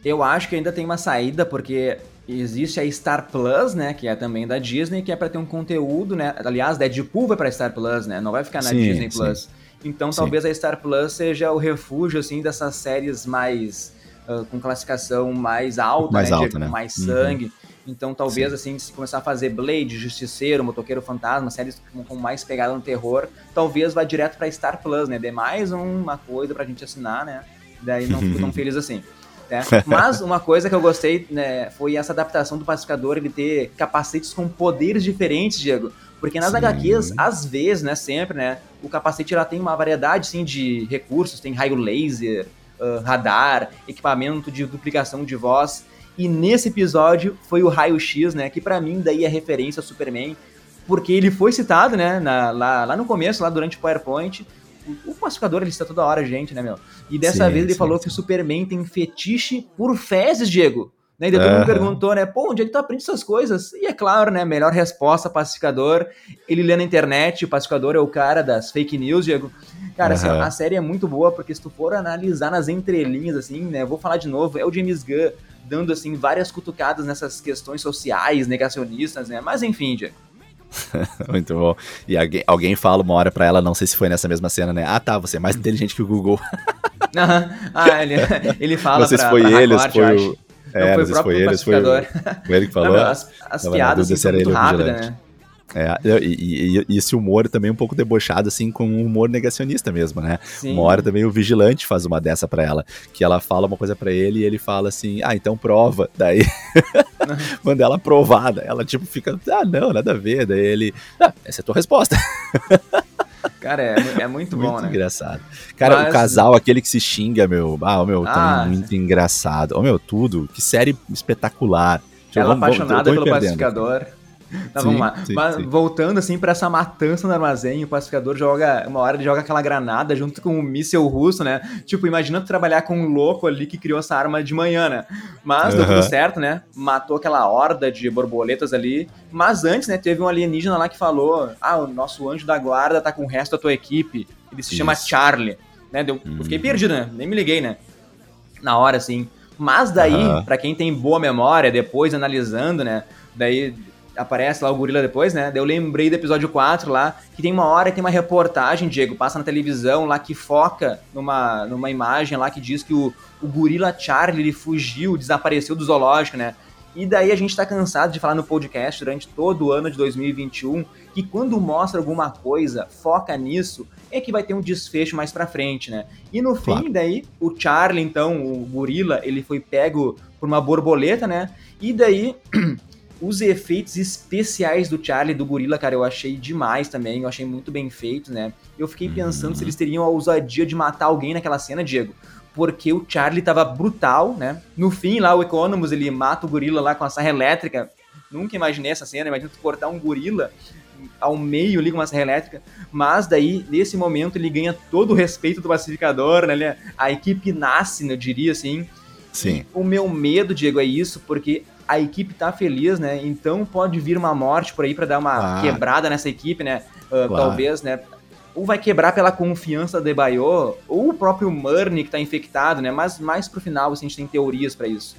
Eu acho que ainda tem uma saída, porque existe a Star Plus, né, que é também da Disney, que é para ter um conteúdo, né? Aliás, Deadpool vai para Star Plus, né? Não vai ficar na sim, Disney Plus. Então, talvez a Star Plus seja o refúgio assim dessas séries mais uh, com classificação mais alta, mais né, alta, né? mais sangue. Uhum. Então, talvez, Sim. assim, se começar a fazer Blade, Justiceiro, Motoqueiro Fantasma, séries com, com mais pegada no terror, talvez vá direto pra Star Plus, né? Dê mais uma coisa pra gente assinar, né? Daí não fico tão <laughs> feliz assim. Né? <laughs> Mas uma coisa que eu gostei né, foi essa adaptação do pacificador, ele ter capacetes com poderes diferentes, Diego. Porque nas Sim. HQs, às vezes, né, sempre, né, o capacete ela tem uma variedade, sim, de recursos, tem raio laser, uh, radar, equipamento de duplicação de voz, e nesse episódio foi o raio-x, né? Que para mim daí é referência ao Superman, porque ele foi citado, né? Na, lá, lá no começo, lá durante o PowerPoint. O, pacificador ele cita toda hora, gente, né, meu? E dessa sim, vez ele sim, falou sim. que o Superman tem fetiche por fezes, Diego. Né? E daí todo mundo perguntou, né? Pô, onde é que tu aprende essas coisas? E é claro, né? Melhor resposta, pacificador. Ele lê na internet, o pacificador é o cara das fake news, Diego. Cara, uhum. assim, a série é muito boa, porque se tu for analisar nas entrelinhas, assim, né? Vou falar de novo, é o James Gunn dando assim várias cutucadas nessas questões sociais, negacionistas, né? Mas enfim, Diego. <laughs> Muito bom. E alguém, alguém fala uma hora pra ela, não sei se foi nessa mesma cena, né? Ah, tá, você é mais inteligente que o Google. <laughs> ah, ele, ele fala não sei pra, se foi pra ele, se foi o... É, não, foi o foi ele, foi o, foi ele que falou. Não, as, as piadas são muito rápidas, né? É, e, e, e, esse humor também um pouco debochado, assim, com um humor negacionista mesmo, né? Sim. Uma hora também o vigilante faz uma dessa para ela, que ela fala uma coisa para ele e ele fala assim, ah, então prova. Daí, <laughs> manda ela provada. Ela, tipo, fica, ah, não, nada a ver. Daí ele, ah, essa é a tua resposta. <laughs> Cara, é, é muito, muito bom, né? engraçado. Cara, Mas... o casal, aquele que se xinga, meu, ah, meu, ah, muito engraçado. Oh, meu, tudo. Que série espetacular. Ela vamos, apaixonada pelo pacificador. Tá, sim, vamos lá. Sim, Mas, sim. Voltando assim para essa matança no armazém, o pacificador joga, uma hora ele joga aquela granada junto com o um míssel russo, né? Tipo, imagina tu trabalhar com um louco ali que criou essa arma de manhã, né? Mas deu tudo certo, né? Matou aquela horda de borboletas ali. Mas antes, né, teve um alienígena lá que falou: "Ah, o nosso anjo da guarda tá com o resto da tua equipe. Ele se Isso. chama Charlie", né? Deu, hum. Eu fiquei uhum. perdido, né? Nem me liguei, né? Na hora assim. Mas daí, uhum. para quem tem boa memória, depois analisando, né? Daí aparece lá o gorila depois, né? Eu lembrei do episódio 4 lá, que tem uma hora que tem uma reportagem, Diego, passa na televisão lá que foca numa, numa imagem lá que diz que o, o gorila Charlie ele fugiu, desapareceu do zoológico, né? E daí a gente tá cansado de falar no podcast durante todo o ano de 2021 que quando mostra alguma coisa, foca nisso, é que vai ter um desfecho mais pra frente, né? E no claro. fim, daí, o Charlie, então, o gorila, ele foi pego por uma borboleta, né? E daí <clears throat> os efeitos especiais do Charlie do gorila, cara, eu achei demais também. Eu achei muito bem feito, né? Eu fiquei pensando uhum. se eles teriam a ousadia de matar alguém naquela cena, Diego. Porque o Charlie tava brutal, né? No fim, lá, o Economus, ele mata o gorila lá com a serra elétrica. Nunca imaginei essa cena, imagina tu cortar um gorila ao meio ali com uma serra elétrica, mas daí, nesse momento, ele ganha todo o respeito do pacificador, né? É, a equipe nasce, né, eu diria assim. Sim. O meu medo, Diego, é isso, porque a equipe tá feliz, né? Então pode vir uma morte por aí para dar uma ah. quebrada nessa equipe, né? Uh, claro. Talvez, né? Ou vai quebrar pela confiança de Bayo, ou o próprio Murney que tá infectado, né? Mas mais pro final, assim, a gente tem teorias para isso.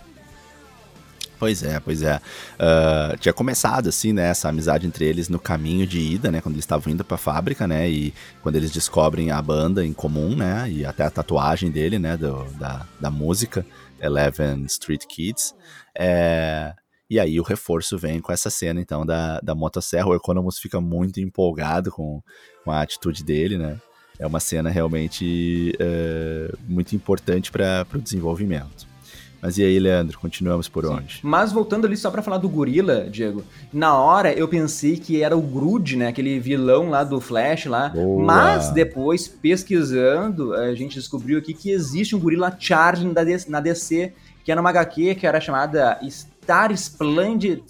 Pois é, pois é. Uh, tinha começado, assim, né, essa amizade entre eles no caminho de ida, né, quando eles estavam indo pra fábrica, né, e quando eles descobrem a banda em comum, né, e até a tatuagem dele, né, do, da, da música, Eleven Street Kids. É, e aí o reforço vem com essa cena, então, da, da motosserra. O Economus fica muito empolgado com, com a atitude dele, né, é uma cena realmente é, muito importante para o desenvolvimento. Mas e aí, Leandro, continuamos por Sim. onde? Mas voltando ali só para falar do gorila, Diego, na hora eu pensei que era o Groot, né, aquele vilão lá do Flash lá, Boa. mas depois pesquisando, a gente descobriu aqui que existe um gorila Charlie na DC, que era uma HQ que era chamada Star Splendid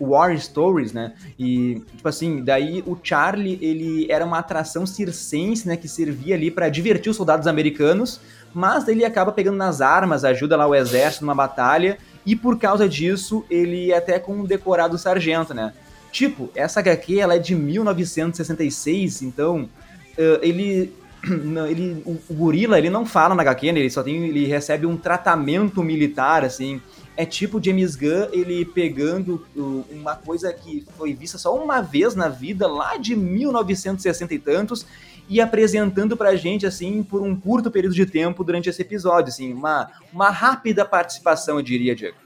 War Stories, né? E, tipo assim, daí o Charlie, ele era uma atração circense, né? Que servia ali para divertir os soldados americanos, mas ele acaba pegando nas armas, ajuda lá o exército numa batalha, e por causa disso ele é até com decorado sargento, né? Tipo, essa HQ ela é de 1966, então uh, ele <clears throat> ele, o, o, gorila, ele não fala na HQ, né? ele só tem, ele recebe um tratamento militar, assim. É tipo James Gunn, ele pegando uma coisa que foi vista só uma vez na vida, lá de 1960 e tantos, e apresentando pra gente, assim, por um curto período de tempo durante esse episódio, assim, uma, uma rápida participação, eu diria, Diego.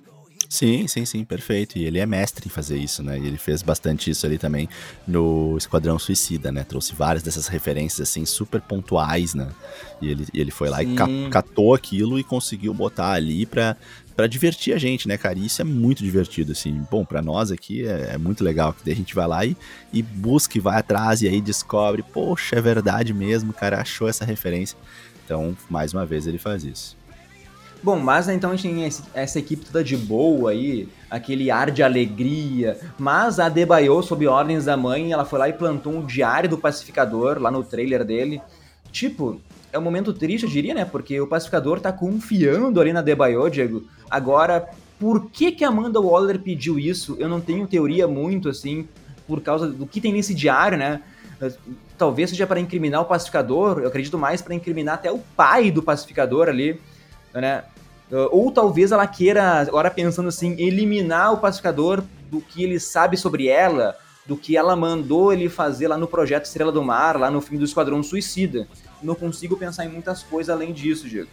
Sim, sim, sim, perfeito. E ele é mestre em fazer isso, né? E ele fez bastante isso ali também no Esquadrão Suicida, né? Trouxe várias dessas referências, assim, super pontuais, né? E ele, ele foi lá sim. e catou aquilo e conseguiu botar ali pra, para divertir a gente, né, cara? E isso é muito divertido, assim. Bom, para nós aqui é, é, muito legal, que daí a gente vai lá e, e busca e vai atrás e aí descobre, poxa, é verdade mesmo, cara, achou essa referência. Então, mais uma vez, ele faz isso. Bom, mas né, então a gente tem essa equipe toda de boa aí, aquele ar de alegria. Mas a Debaio, sob ordens da mãe, ela foi lá e plantou um diário do pacificador lá no trailer dele. Tipo, é um momento triste, eu diria, né? Porque o pacificador tá confiando ali na Debaio, Diego. Agora, por que que Amanda Waller pediu isso? Eu não tenho teoria muito, assim, por causa do que tem nesse diário, né? Talvez seja para incriminar o pacificador, eu acredito mais para incriminar até o pai do pacificador ali, né? Ou talvez ela queira, agora pensando assim, eliminar o pacificador do que ele sabe sobre ela, do que ela mandou ele fazer lá no projeto Estrela do Mar, lá no filme do Esquadrão Suicida não consigo pensar em muitas coisas além disso, Diego.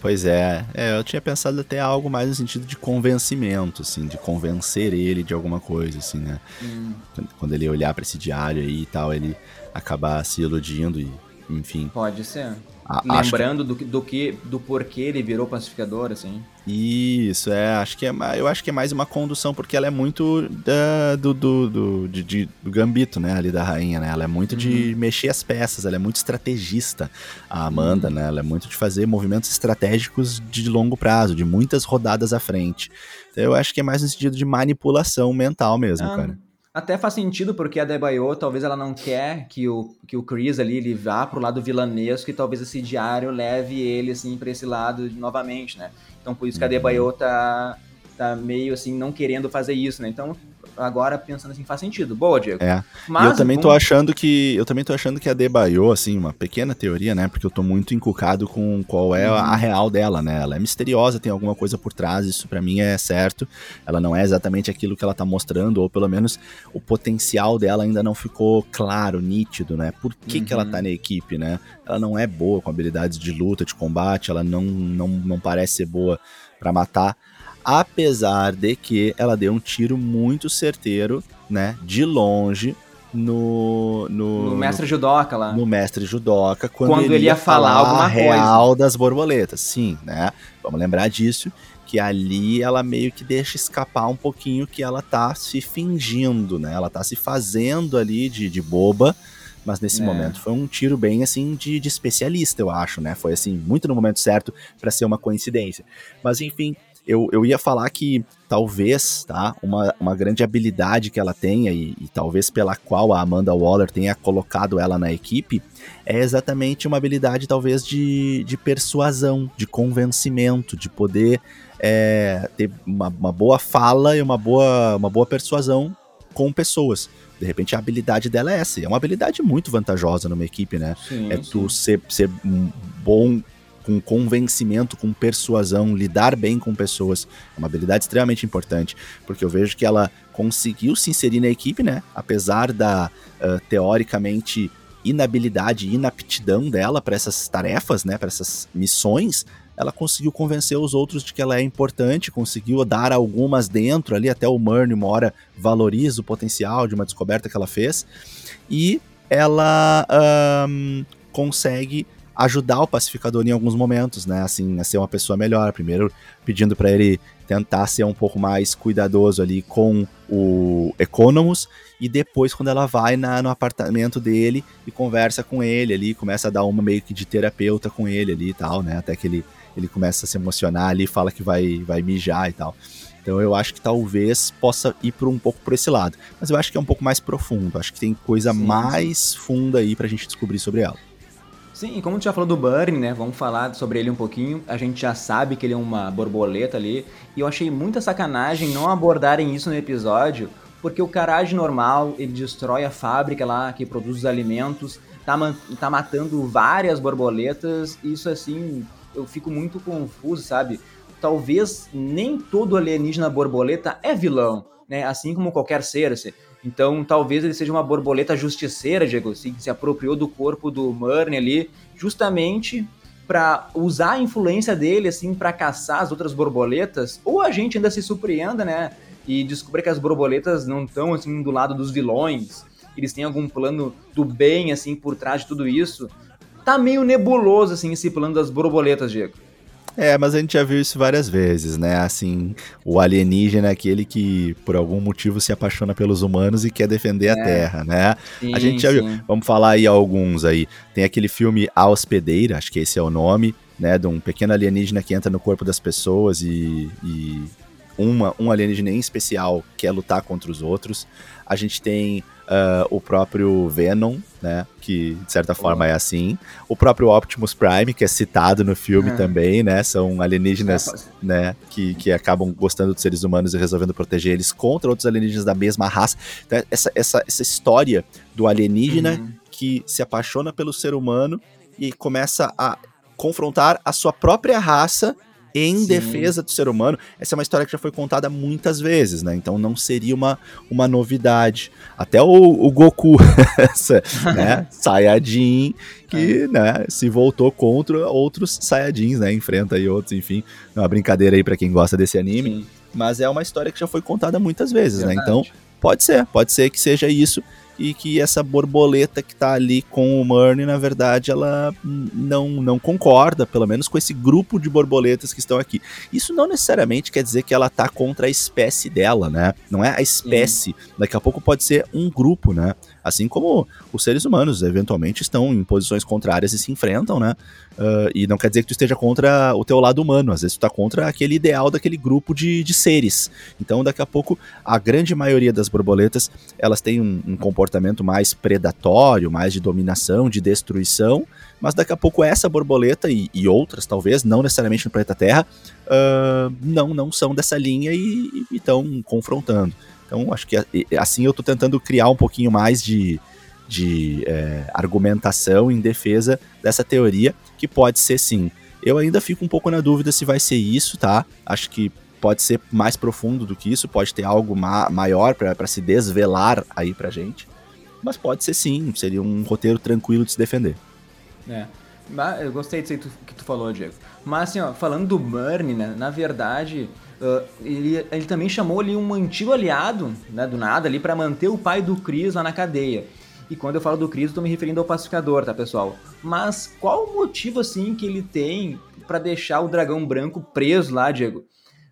Pois é, é, eu tinha pensado até algo mais no sentido de convencimento, assim, de convencer ele de alguma coisa, assim, né? Hum. Quando ele olhar para esse diário aí e tal, ele acabar se iludindo e, enfim. Pode ser. Lembrando que... do, do que do porquê ele virou pacificador, assim. Isso, é, acho que é, eu acho que é mais uma condução, porque ela é muito da, do, do, do, de, de, do gambito, né, ali da rainha, né, ela é muito uhum. de mexer as peças, ela é muito estrategista, a Amanda, uhum. né, ela é muito de fazer movimentos estratégicos de longo prazo, de muitas rodadas à frente. Então eu acho que é mais no sentido de manipulação mental mesmo, ah, cara. Até faz sentido, porque a Debaio, talvez ela não quer que o, que o Chris ali ele vá pro lado vilanesco e talvez esse diário leve ele, assim, pra esse lado novamente, né? Então por isso que a Debaio uhum. tá, tá meio, assim, não querendo fazer isso, né? Então agora pensando assim faz sentido. Boa, Diego. É. Mas, e eu também tô achando que eu também tô achando que a Debaio, assim, uma pequena teoria, né? Porque eu tô muito encucado com qual é a uhum. real dela, né? Ela é misteriosa, tem alguma coisa por trás, isso para mim é certo. Ela não é exatamente aquilo que ela tá mostrando, ou pelo menos o potencial dela ainda não ficou claro, nítido, né? Por que, uhum. que ela tá uhum. na equipe, né? Ela não é boa com habilidades de luta, de combate, ela não, não, não parece ser boa para matar apesar de que ela deu um tiro muito certeiro, né, de longe, no. No, no mestre judoca lá. No mestre judoca, quando, quando ele, ele, ia falar, falar alguma real coisa. das borboletas. Sim, né? Vamos lembrar disso. Que ali ela meio que deixa escapar um pouquinho que ela tá se fingindo, né? Ela tá se fazendo ali de, de boba, mas nesse é. momento foi um tiro bem assim de, de, especialista, eu acho, né? Foi assim, muito no momento certo para ser uma coincidência. Mas enfim, eu, eu ia falar que talvez, tá, uma, uma grande habilidade que ela tenha e, e, talvez pela qual a Amanda Waller tenha colocado ela na equipe é exatamente uma habilidade talvez de, de persuasão, de convencimento, de poder é, ter uma, uma boa fala e uma boa, uma boa persuasão com pessoas. De repente a habilidade dela é essa. E é uma habilidade muito vantajosa numa equipe, né? Sim, é sim. tu ser, ser um bom com convencimento, com persuasão, lidar bem com pessoas. É uma habilidade extremamente importante, porque eu vejo que ela conseguiu se inserir na equipe, né? Apesar da uh, teoricamente inabilidade e inaptidão dela para essas tarefas, né? Para essas missões, ela conseguiu convencer os outros de que ela é importante, conseguiu dar algumas dentro ali, até o Murney uma hora valoriza o potencial de uma descoberta que ela fez, e ela um, consegue ajudar o pacificador em alguns momentos, né? Assim, a ser uma pessoa melhor. Primeiro pedindo para ele tentar ser um pouco mais cuidadoso ali com o Economus e depois quando ela vai na, no apartamento dele e conversa com ele ali, começa a dar uma meio que de terapeuta com ele ali e tal, né? Até que ele, ele começa a se emocionar ali, fala que vai, vai mijar e tal. Então eu acho que talvez possa ir por um pouco por esse lado. Mas eu acho que é um pouco mais profundo. Acho que tem coisa sim, mais funda aí pra gente descobrir sobre ela. Sim, como tu já falou do Burn, né? Vamos falar sobre ele um pouquinho. A gente já sabe que ele é uma borboleta ali. E eu achei muita sacanagem não abordarem isso no episódio, porque o carage normal, ele destrói a fábrica lá que produz os alimentos, tá, tá matando várias borboletas. Isso assim, eu fico muito confuso, sabe? Talvez nem todo alienígena borboleta é vilão, né? Assim como qualquer ser. Assim. Então, talvez ele seja uma borboleta justiceira, Diego, assim, que se apropriou do corpo do Murney ali, justamente para usar a influência dele, assim, para caçar as outras borboletas, ou a gente ainda se surpreenda, né, e descobrir que as borboletas não estão, assim, do lado dos vilões, eles têm algum plano do bem, assim, por trás de tudo isso. Tá meio nebuloso, assim, esse plano das borboletas, Diego. É, mas a gente já viu isso várias vezes, né? Assim, o alienígena é aquele que, por algum motivo, se apaixona pelos humanos e quer defender é. a Terra, né? Sim, a gente já sim. viu. Vamos falar aí alguns aí. Tem aquele filme A Hospedeira, acho que esse é o nome, né? De um pequeno alienígena que entra no corpo das pessoas e, e uma, um alienígena em especial quer lutar contra os outros. A gente tem uh, o próprio Venom, né? Que de certa forma é assim. O próprio Optimus Prime, que é citado no filme também, né? São alienígenas, né? Que, que acabam gostando dos seres humanos e resolvendo proteger eles contra outros alienígenas da mesma raça. Então, essa, essa, essa história do alienígena uhum. que se apaixona pelo ser humano e começa a confrontar a sua própria raça em Sim. defesa do ser humano. Essa é uma história que já foi contada muitas vezes, né? Então não seria uma, uma novidade. Até o, o Goku, <laughs> né? <laughs> Sayajin, que é. né, se voltou contra outros Saiyajins, né? Enfrenta aí outros, enfim. É uma brincadeira aí para quem gosta desse anime. Sim. Mas é uma história que já foi contada muitas vezes? Verdade. né? Então pode ser, pode ser que seja isso e que essa borboleta que tá ali com o Murney, na verdade, ela não, não concorda, pelo menos com esse grupo de borboletas que estão aqui. Isso não necessariamente quer dizer que ela tá contra a espécie dela, né? Não é a espécie. Sim. Daqui a pouco pode ser um grupo, né? Assim como os seres humanos eventualmente estão em posições contrárias e se enfrentam, né? Uh, e não quer dizer que tu esteja contra o teu lado humano, às vezes tu tá contra aquele ideal daquele grupo de, de seres. Então, daqui a pouco, a grande maioria das borboletas, elas têm um, um comportamento mais predatório, mais de dominação, de destruição, mas daqui a pouco essa borboleta e, e outras, talvez, não necessariamente no planeta Terra, uh, não, não são dessa linha e estão confrontando. Então, acho que assim eu estou tentando criar um pouquinho mais de, de é, argumentação em defesa dessa teoria, que pode ser sim. Eu ainda fico um pouco na dúvida se vai ser isso, tá? Acho que pode ser mais profundo do que isso, pode ter algo ma maior para se desvelar aí pra gente. Mas pode ser sim, seria um roteiro tranquilo de se defender. É. Eu gostei disso que tu falou, Diego. Mas assim, ó, falando do Burn, né, na verdade, uh, ele, ele também chamou ali um antigo aliado, né, do nada ali, para manter o pai do Chris lá na cadeia. E quando eu falo do Chris, eu tô me referindo ao pacificador, tá, pessoal? Mas qual o motivo, assim, que ele tem para deixar o dragão branco preso lá, Diego?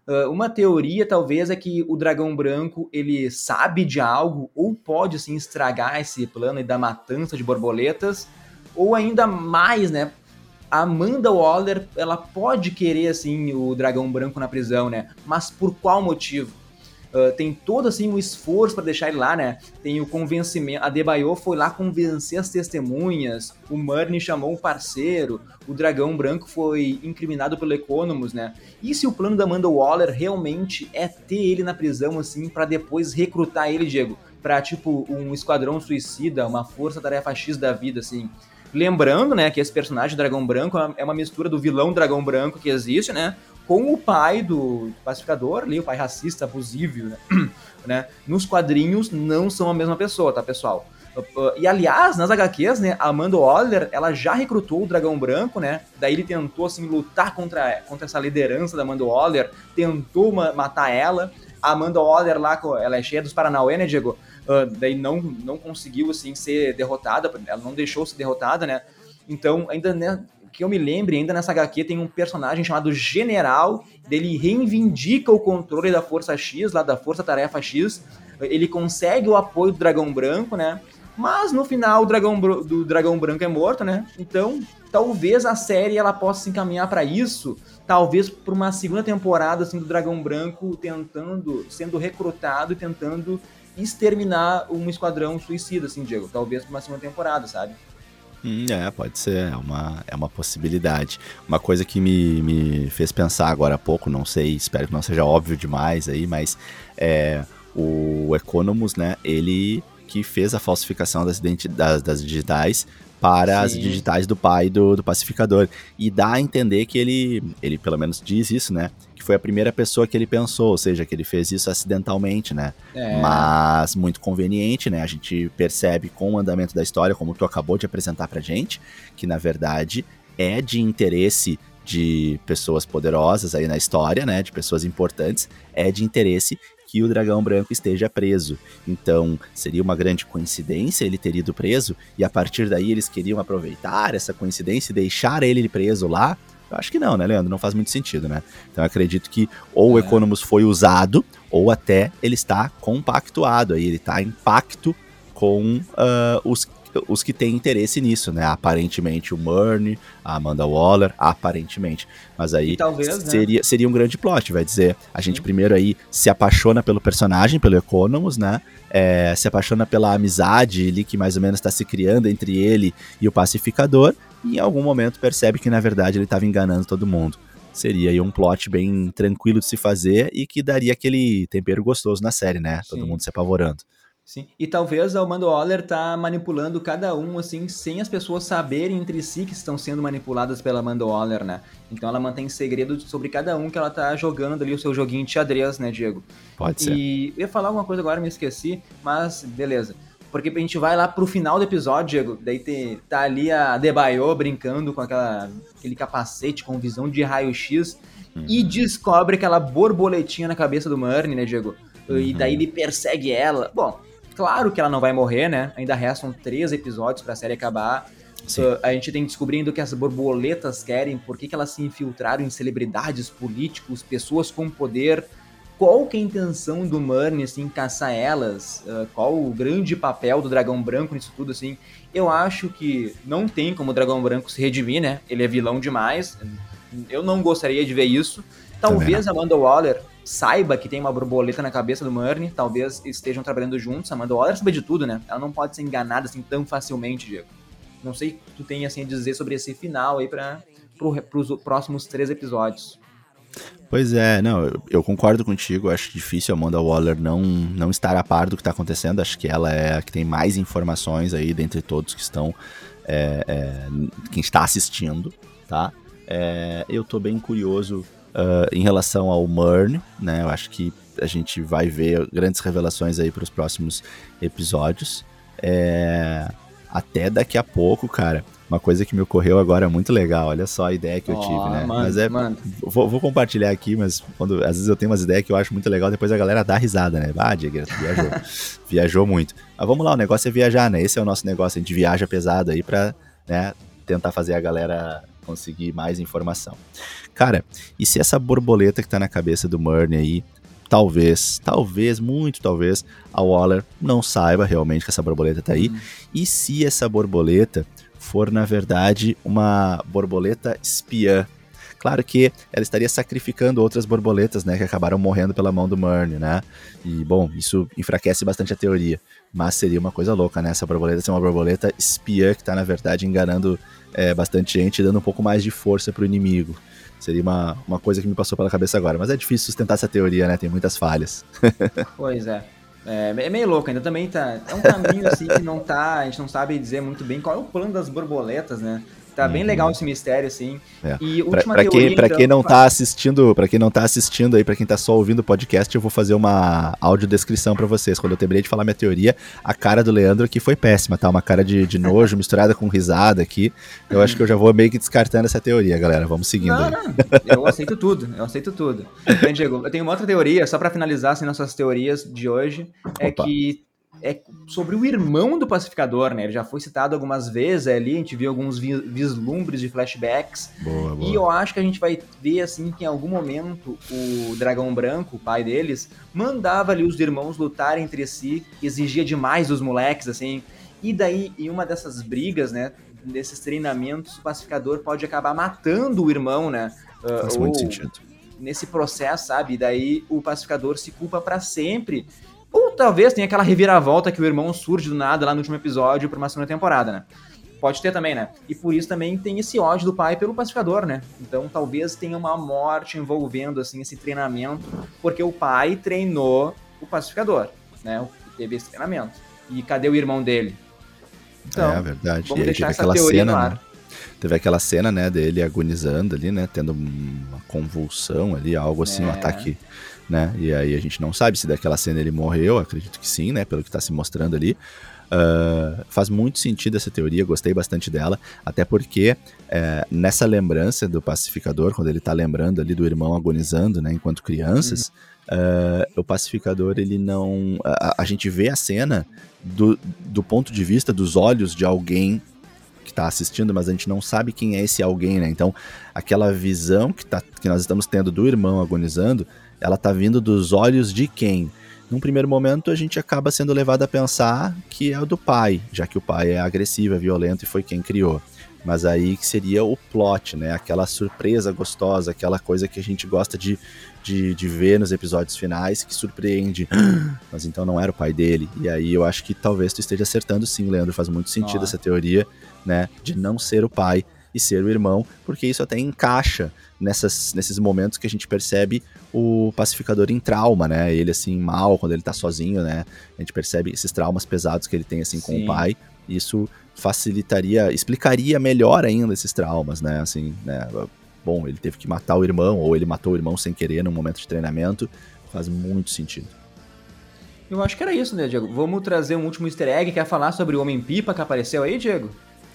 Uh, uma teoria, talvez, é que o dragão branco, ele sabe de algo, ou pode, assim, estragar esse plano da matança de borboletas, ou ainda mais, né, a Amanda Waller, ela pode querer, assim, o dragão branco na prisão, né, mas por qual motivo? Uh, tem todo assim um esforço para deixar ele lá, né? Tem o convencimento. A Debaio foi lá convencer as testemunhas. O Murney chamou um parceiro. O Dragão Branco foi incriminado pelo Economus, né? E se o plano da Amanda Waller realmente é ter ele na prisão, assim, para depois recrutar ele, Diego, para tipo um esquadrão suicida, uma força-tarefa X da vida, assim? Lembrando, né, que esse personagem Dragão Branco é uma mistura do vilão Dragão Branco que existe, né? com o pai do pacificador, ali, o pai racista, abusivo, né? <clears throat> né? Nos quadrinhos não são a mesma pessoa, tá, pessoal? E aliás, nas HQs, né, a Amanda Waller, ela já recrutou o Dragão Branco, né? Daí ele tentou assim lutar contra, contra essa liderança da Amanda Waller, tentou ma matar ela. A Amanda Waller lá, ela é cheia dos Paranauê, né, Diego? Uh, daí não, não conseguiu assim ser derrotada, ela não deixou ser derrotada, né? Então, ainda né, que eu me lembre, ainda nessa HQ tem um personagem chamado General, dele reivindica o controle da Força X, lá da Força Tarefa X, ele consegue o apoio do Dragão Branco, né? Mas no final o dragão do Dragão Branco é morto, né? Então, talvez a série ela possa se encaminhar para isso, talvez para uma segunda temporada assim do Dragão Branco tentando, sendo recrutado e tentando exterminar um esquadrão suicida, assim, Diego. Talvez para uma segunda temporada, sabe? Hum, é, pode ser, é uma, é uma possibilidade. Uma coisa que me, me fez pensar agora há pouco, não sei, espero que não seja óbvio demais aí, mas é, o Economus, né, ele que fez a falsificação das, das, das digitais para Sim. as digitais do pai do, do pacificador. E dá a entender que ele, ele pelo menos diz isso, né? Foi a primeira pessoa que ele pensou, ou seja, que ele fez isso acidentalmente, né? É. Mas muito conveniente, né? A gente percebe com o andamento da história, como tu acabou de apresentar pra gente, que na verdade é de interesse de pessoas poderosas aí na história, né, de pessoas importantes, é de interesse que o dragão branco esteja preso. Então, seria uma grande coincidência ele ter ido preso, e a partir daí eles queriam aproveitar essa coincidência e deixar ele preso lá. Eu acho que não, né, Leandro? Não faz muito sentido, né? Então, eu acredito que ou o é. Economus foi usado, ou até ele está compactuado aí, ele está em pacto com uh, os os que têm interesse nisso, né? Aparentemente o Murney, a Amanda Waller, aparentemente. Mas aí talvez, né? seria, né? seria um grande plot, vai dizer. A gente Sim. primeiro aí se apaixona pelo personagem, pelo Economus, né? É, se apaixona pela amizade ali que mais ou menos está se criando entre ele e o pacificador, e em algum momento percebe que na verdade ele estava enganando todo mundo. Seria aí um plot bem tranquilo de se fazer e que daria aquele tempero gostoso na série, né? Sim. Todo mundo se apavorando. Sim. E talvez a Amanda Waller tá manipulando cada um, assim, sem as pessoas saberem entre si que estão sendo manipuladas pela Amanda Waller, né? Então ela mantém segredo sobre cada um que ela tá jogando ali o seu joguinho de xadrez, né, Diego? Pode ser. E eu ia falar alguma coisa agora, me esqueci, mas beleza. Porque a gente vai lá pro final do episódio, Diego, daí tem, tá ali a Debaio brincando com aquela, aquele capacete com visão de raio-x uhum. e descobre aquela borboletinha na cabeça do Murney, né, Diego? Uhum. E daí ele persegue ela. Bom, Claro que ela não vai morrer, né? Ainda restam três episódios para a série acabar. Uh, a gente tem descobrindo o que as borboletas querem, por que, que elas se infiltraram em celebridades, políticos, pessoas com poder. Qual que é a intenção do Murney, assim, caçar elas? Uh, qual o grande papel do Dragão Branco nisso tudo, assim? Eu acho que não tem como o Dragão Branco se redimir, né? Ele é vilão demais. Eu não gostaria de ver isso. Talvez a Amanda Waller saiba que tem uma borboleta na cabeça do Murney, talvez estejam trabalhando juntos. Amanda Waller sabe de tudo, né? Ela não pode ser enganada assim tão facilmente, Diego. Não sei o que tu tem assim a dizer sobre esse final aí para pro, os próximos três episódios. Pois é, não, eu, eu, concordo contigo, acho difícil a Amanda Waller não, não estar a par do que está acontecendo, acho que ela é a que tem mais informações aí dentre todos que estão, é, é, quem está assistindo, tá? É, eu tô bem curioso Uh, em relação ao Murn, né? Eu acho que a gente vai ver grandes revelações aí para os próximos episódios. É... Até daqui a pouco, cara. Uma coisa que me ocorreu agora muito legal. Olha só a ideia que eu Ó, tive, né? manda, mas é. manda. Vou, vou compartilhar aqui, mas quando, às vezes eu tenho umas ideias que eu acho muito legal, depois a galera dá risada, né? Ah, Diego, viajou. <laughs> viajou muito. Mas vamos lá, o negócio é viajar, né? Esse é o nosso negócio, a gente viaja pesado aí pra né, tentar fazer a galera conseguir mais informação. Cara, e se essa borboleta que tá na cabeça do Murney aí, talvez, talvez, muito talvez, a Waller não saiba realmente que essa borboleta tá aí. E se essa borboleta for, na verdade, uma borboleta espiã? Claro que ela estaria sacrificando outras borboletas, né, que acabaram morrendo pela mão do Murney, né? E, bom, isso enfraquece bastante a teoria. Mas seria uma coisa louca, né? Essa borboleta ser uma borboleta espiã que tá, na verdade, enganando é, bastante gente dando um pouco mais de força pro inimigo. Seria uma, uma coisa que me passou pela cabeça agora. Mas é difícil sustentar essa teoria, né? Tem muitas falhas. <laughs> Pois é. É, é meio louco, ainda também tá. É um caminho assim que não tá. A gente não sabe dizer muito bem qual é o plano das borboletas, né? Tá bem Uhum. legal esse mistério, assim. É. E última pra teoria, quem, pra então, quem não tá assistindo, para quem não tá assistindo aí, pra quem tá só ouvindo o podcast, eu vou fazer uma audiodescrição pra vocês. Quando eu terminei de falar minha teoria, a cara do Leandro aqui foi péssima, tá? Uma cara de, de <laughs> nojo misturada com risada aqui. Eu acho que eu já vou meio que descartando essa teoria, galera. Vamos seguindo Não, aí. não, eu aceito tudo, eu aceito tudo. Então, Diego, eu tenho uma outra teoria, só pra finalizar assim, nossas teorias de hoje, é Opa. que é sobre o irmão do pacificador, né? Ele já foi citado algumas vezes ali, a gente viu alguns vi- vislumbres de flashbacks, Boa, boa. e eu acho que a gente vai ver assim que em algum momento o dragão branco, o pai deles, mandava ali os irmãos lutarem entre si, exigia demais dos moleques, assim. E daí, em uma dessas brigas, né? Desses treinamentos, o pacificador pode acabar matando o irmão, né? ah, Faz ou muito sentido. Nesse processo, sabe? E daí o pacificador se culpa pra sempre. Ou talvez tenha aquela reviravolta que o irmão surge do nada lá no último episódio pra uma segunda temporada, né? Pode ter também, né? E por isso também tem esse ódio do pai pelo pacificador, né? Então talvez tenha uma morte envolvendo, assim, esse treinamento, porque o pai treinou o pacificador, né? Teve esse treinamento. E cadê o irmão dele? Então, é verdade. vamos e aí deixar teve essa aquela teoria cena, no né? ar. Teve aquela cena, né, dele agonizando ali, né, tendo uma convulsão ali, algo assim, um É. ataque, né, e aí a gente não sabe se daquela cena ele morreu, acredito que sim, né, pelo que tá se mostrando ali. Ah, faz muito sentido essa teoria, gostei bastante dela, até porque é, nessa lembrança do pacificador, quando ele tá lembrando ali do irmão agonizando, né, enquanto crianças, ah, o pacificador, ele não... A, a gente vê a cena do, do ponto de vista dos olhos de alguém que tá assistindo, mas a gente não sabe quem é esse alguém, né? Então, aquela visão que, tá, que nós estamos tendo do irmão agonizando, ela tá vindo dos olhos de quem? Num primeiro momento, a gente acaba sendo levado a pensar que é o do pai, já que o pai é agressivo, é violento e foi quem criou. Mas aí que seria o plot, né? Aquela surpresa gostosa, aquela coisa que a gente gosta de, de, de ver nos episódios finais, que surpreende. <gasps> Mas então não era o pai dele. E aí eu acho que talvez tu esteja acertando sim, Leandro. Faz muito sentido Ó. essa teoria, né? De não ser o pai e ser o irmão, porque isso até encaixa nessas, nesses momentos que a gente percebe o pacificador em trauma, né? Ele assim, mal, quando ele tá sozinho, né? A gente percebe esses traumas pesados que ele tem assim com Sim. o pai. Isso facilitaria, explicaria melhor ainda esses traumas, né? Assim, né? Bom, ele teve que matar o irmão, ou ele matou o irmão sem querer num momento de treinamento. Faz muito sentido. Eu acho que era isso, né, Diego? Vamos trazer um último easter egg. Quer falar sobre o Homem-Pipa que apareceu aí, Diego?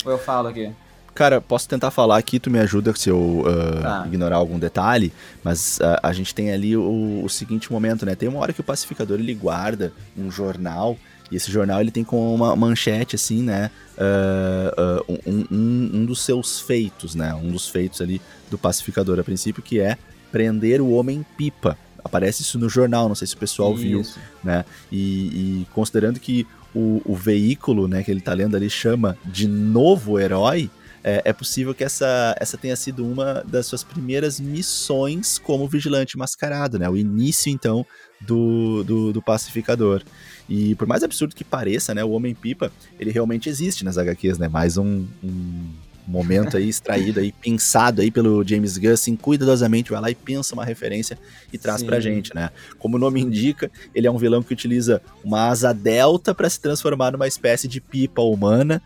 Ou eu falo aqui? Cara, posso tentar falar aqui, tu me ajuda se eu ah, Tá. ignorar algum detalhe, mas ah, a gente tem ali o, o seguinte momento, né? Tem uma hora que o pacificador ele guarda um jornal, e esse jornal ele tem com uma manchete assim, né? ah, um, um- um dos seus feitos, né? Um dos feitos ali do pacificador a princípio, que é prender o homem-pipa. Aparece isso no jornal, não sei se o pessoal viu Isso. né? E, e considerando que o, o veículo, né, que ele tá lendo ali chama de novo herói, é, é possível que essa, essa tenha sido uma das suas primeiras missões como vigilante mascarado, né? O início, então, do, do, do pacificador. E por mais absurdo que pareça, né, o Homem-Pipa, ele realmente existe nas HQs, né? Mais um, um momento aí extraído aí, pensado aí pelo James Gunn, assim, cuidadosamente vai lá e pensa uma referência e traz Sim. pra gente, né? Como o nome indica, ele é um vilão que utiliza uma asa delta para se transformar numa espécie de pipa humana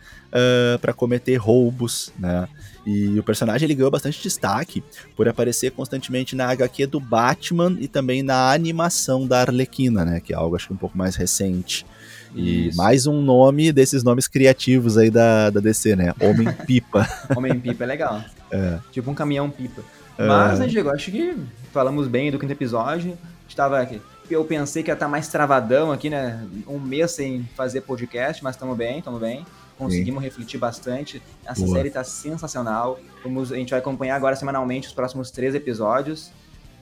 para cometer roubos, né? E o personagem ele ganhou bastante destaque por aparecer constantemente na HQ do Batman e também na animação da Arlequina, né? Que é algo acho que um pouco mais recente. E Isso. mais um nome desses nomes criativos aí da, da DC, né? Homem-Pipa. <laughs> Homem-Pipa é legal. É. Tipo um caminhão-pipa. É. Mas, né, Diego, acho que falamos bem do quinto episódio. A gente tava aqui. Eu pensei que ia estar tá mais travadão aqui, né? Um mês sem fazer podcast, mas estamos bem, estamos bem. Conseguimos Sim. refletir bastante. Essa Boa. série está sensacional. Vamos, a gente vai acompanhar agora semanalmente os próximos três episódios.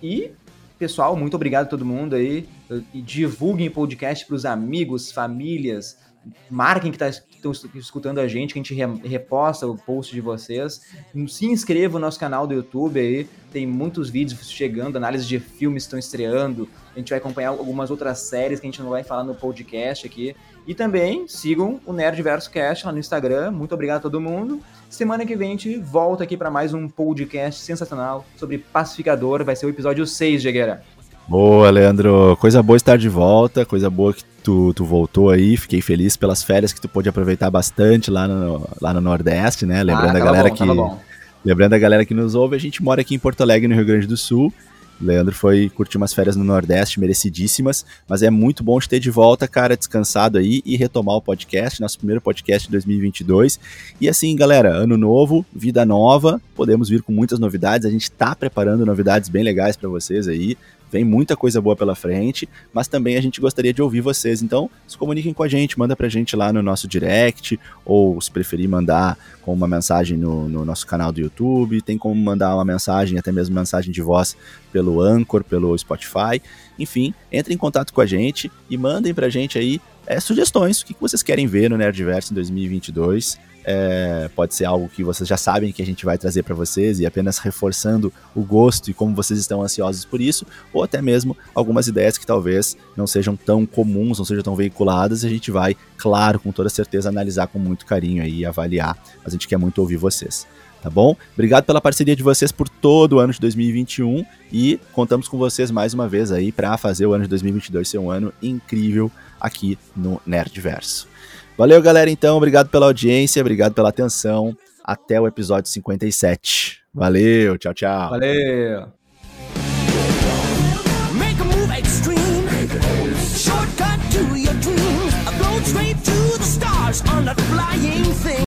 E Pessoal, muito obrigado a todo mundo aí. Divulguem o podcast para os amigos, famílias, marquem que tá, estão escutando a gente, que a gente reposta o post de vocês. Se inscreva no nosso canal do YouTube aí, tem muitos vídeos chegando, análises de filmes estão estreando. A gente vai acompanhar algumas outras séries que a gente não vai falar no podcast aqui. E também sigam o Nerdverso Cast lá no Instagram. Muito obrigado a todo mundo. Semana que vem a gente volta aqui para mais um podcast sensacional sobre Pacificador. Vai ser o episódio 6, Jegueira. Boa, Leandro. Coisa boa estar de volta, coisa boa que tu, tu voltou aí. Fiquei feliz pelas férias que tu pôde aproveitar bastante lá no, lá no Nordeste, né? Lembrando ah, a galera bom, que. Lembrando a galera que nos ouve, a gente mora aqui em Porto Alegre, no Rio Grande do Sul. Leandro foi curtir umas férias no Nordeste, merecidíssimas, mas é muito bom te ter de volta, cara, descansado aí e retomar o podcast, nosso primeiro podcast de 2022. E assim, galera, ano novo, vida nova, podemos vir com muitas novidades, a gente tá preparando novidades bem legais para vocês aí. Vem muita coisa boa pela frente, mas também a gente gostaria de ouvir vocês. Então, se comuniquem com a gente, manda pra gente lá no nosso direct, ou se preferir mandar com uma mensagem no, no nosso canal do YouTube, tem como mandar uma mensagem, até mesmo mensagem de voz pelo Anchor, pelo Spotify. Enfim, entrem em contato com a gente e mandem pra gente aí é, sugestões, o que vocês querem ver no Nerdverse em 2022. É, pode ser algo que vocês já sabem que a gente vai trazer para vocês e apenas reforçando o gosto e como vocês estão ansiosos por isso, ou até mesmo algumas ideias que talvez não sejam tão comuns, não sejam tão veiculadas, e a gente vai, claro, com toda certeza, analisar com muito carinho aí e avaliar. Mas a gente quer muito ouvir vocês. Tá bom? Obrigado pela parceria de vocês por todo o ano de 2021 e contamos com vocês mais uma vez aí para fazer o ano de 2022 ser um ano incrível aqui no Nerdverso. Valeu, galera, então. Obrigado pela audiência, obrigado pela atenção. Até o episódio 57. Valeu, tchau, tchau. Valeu. Shortcut to your dreams, a straight to the stars on a flying thing.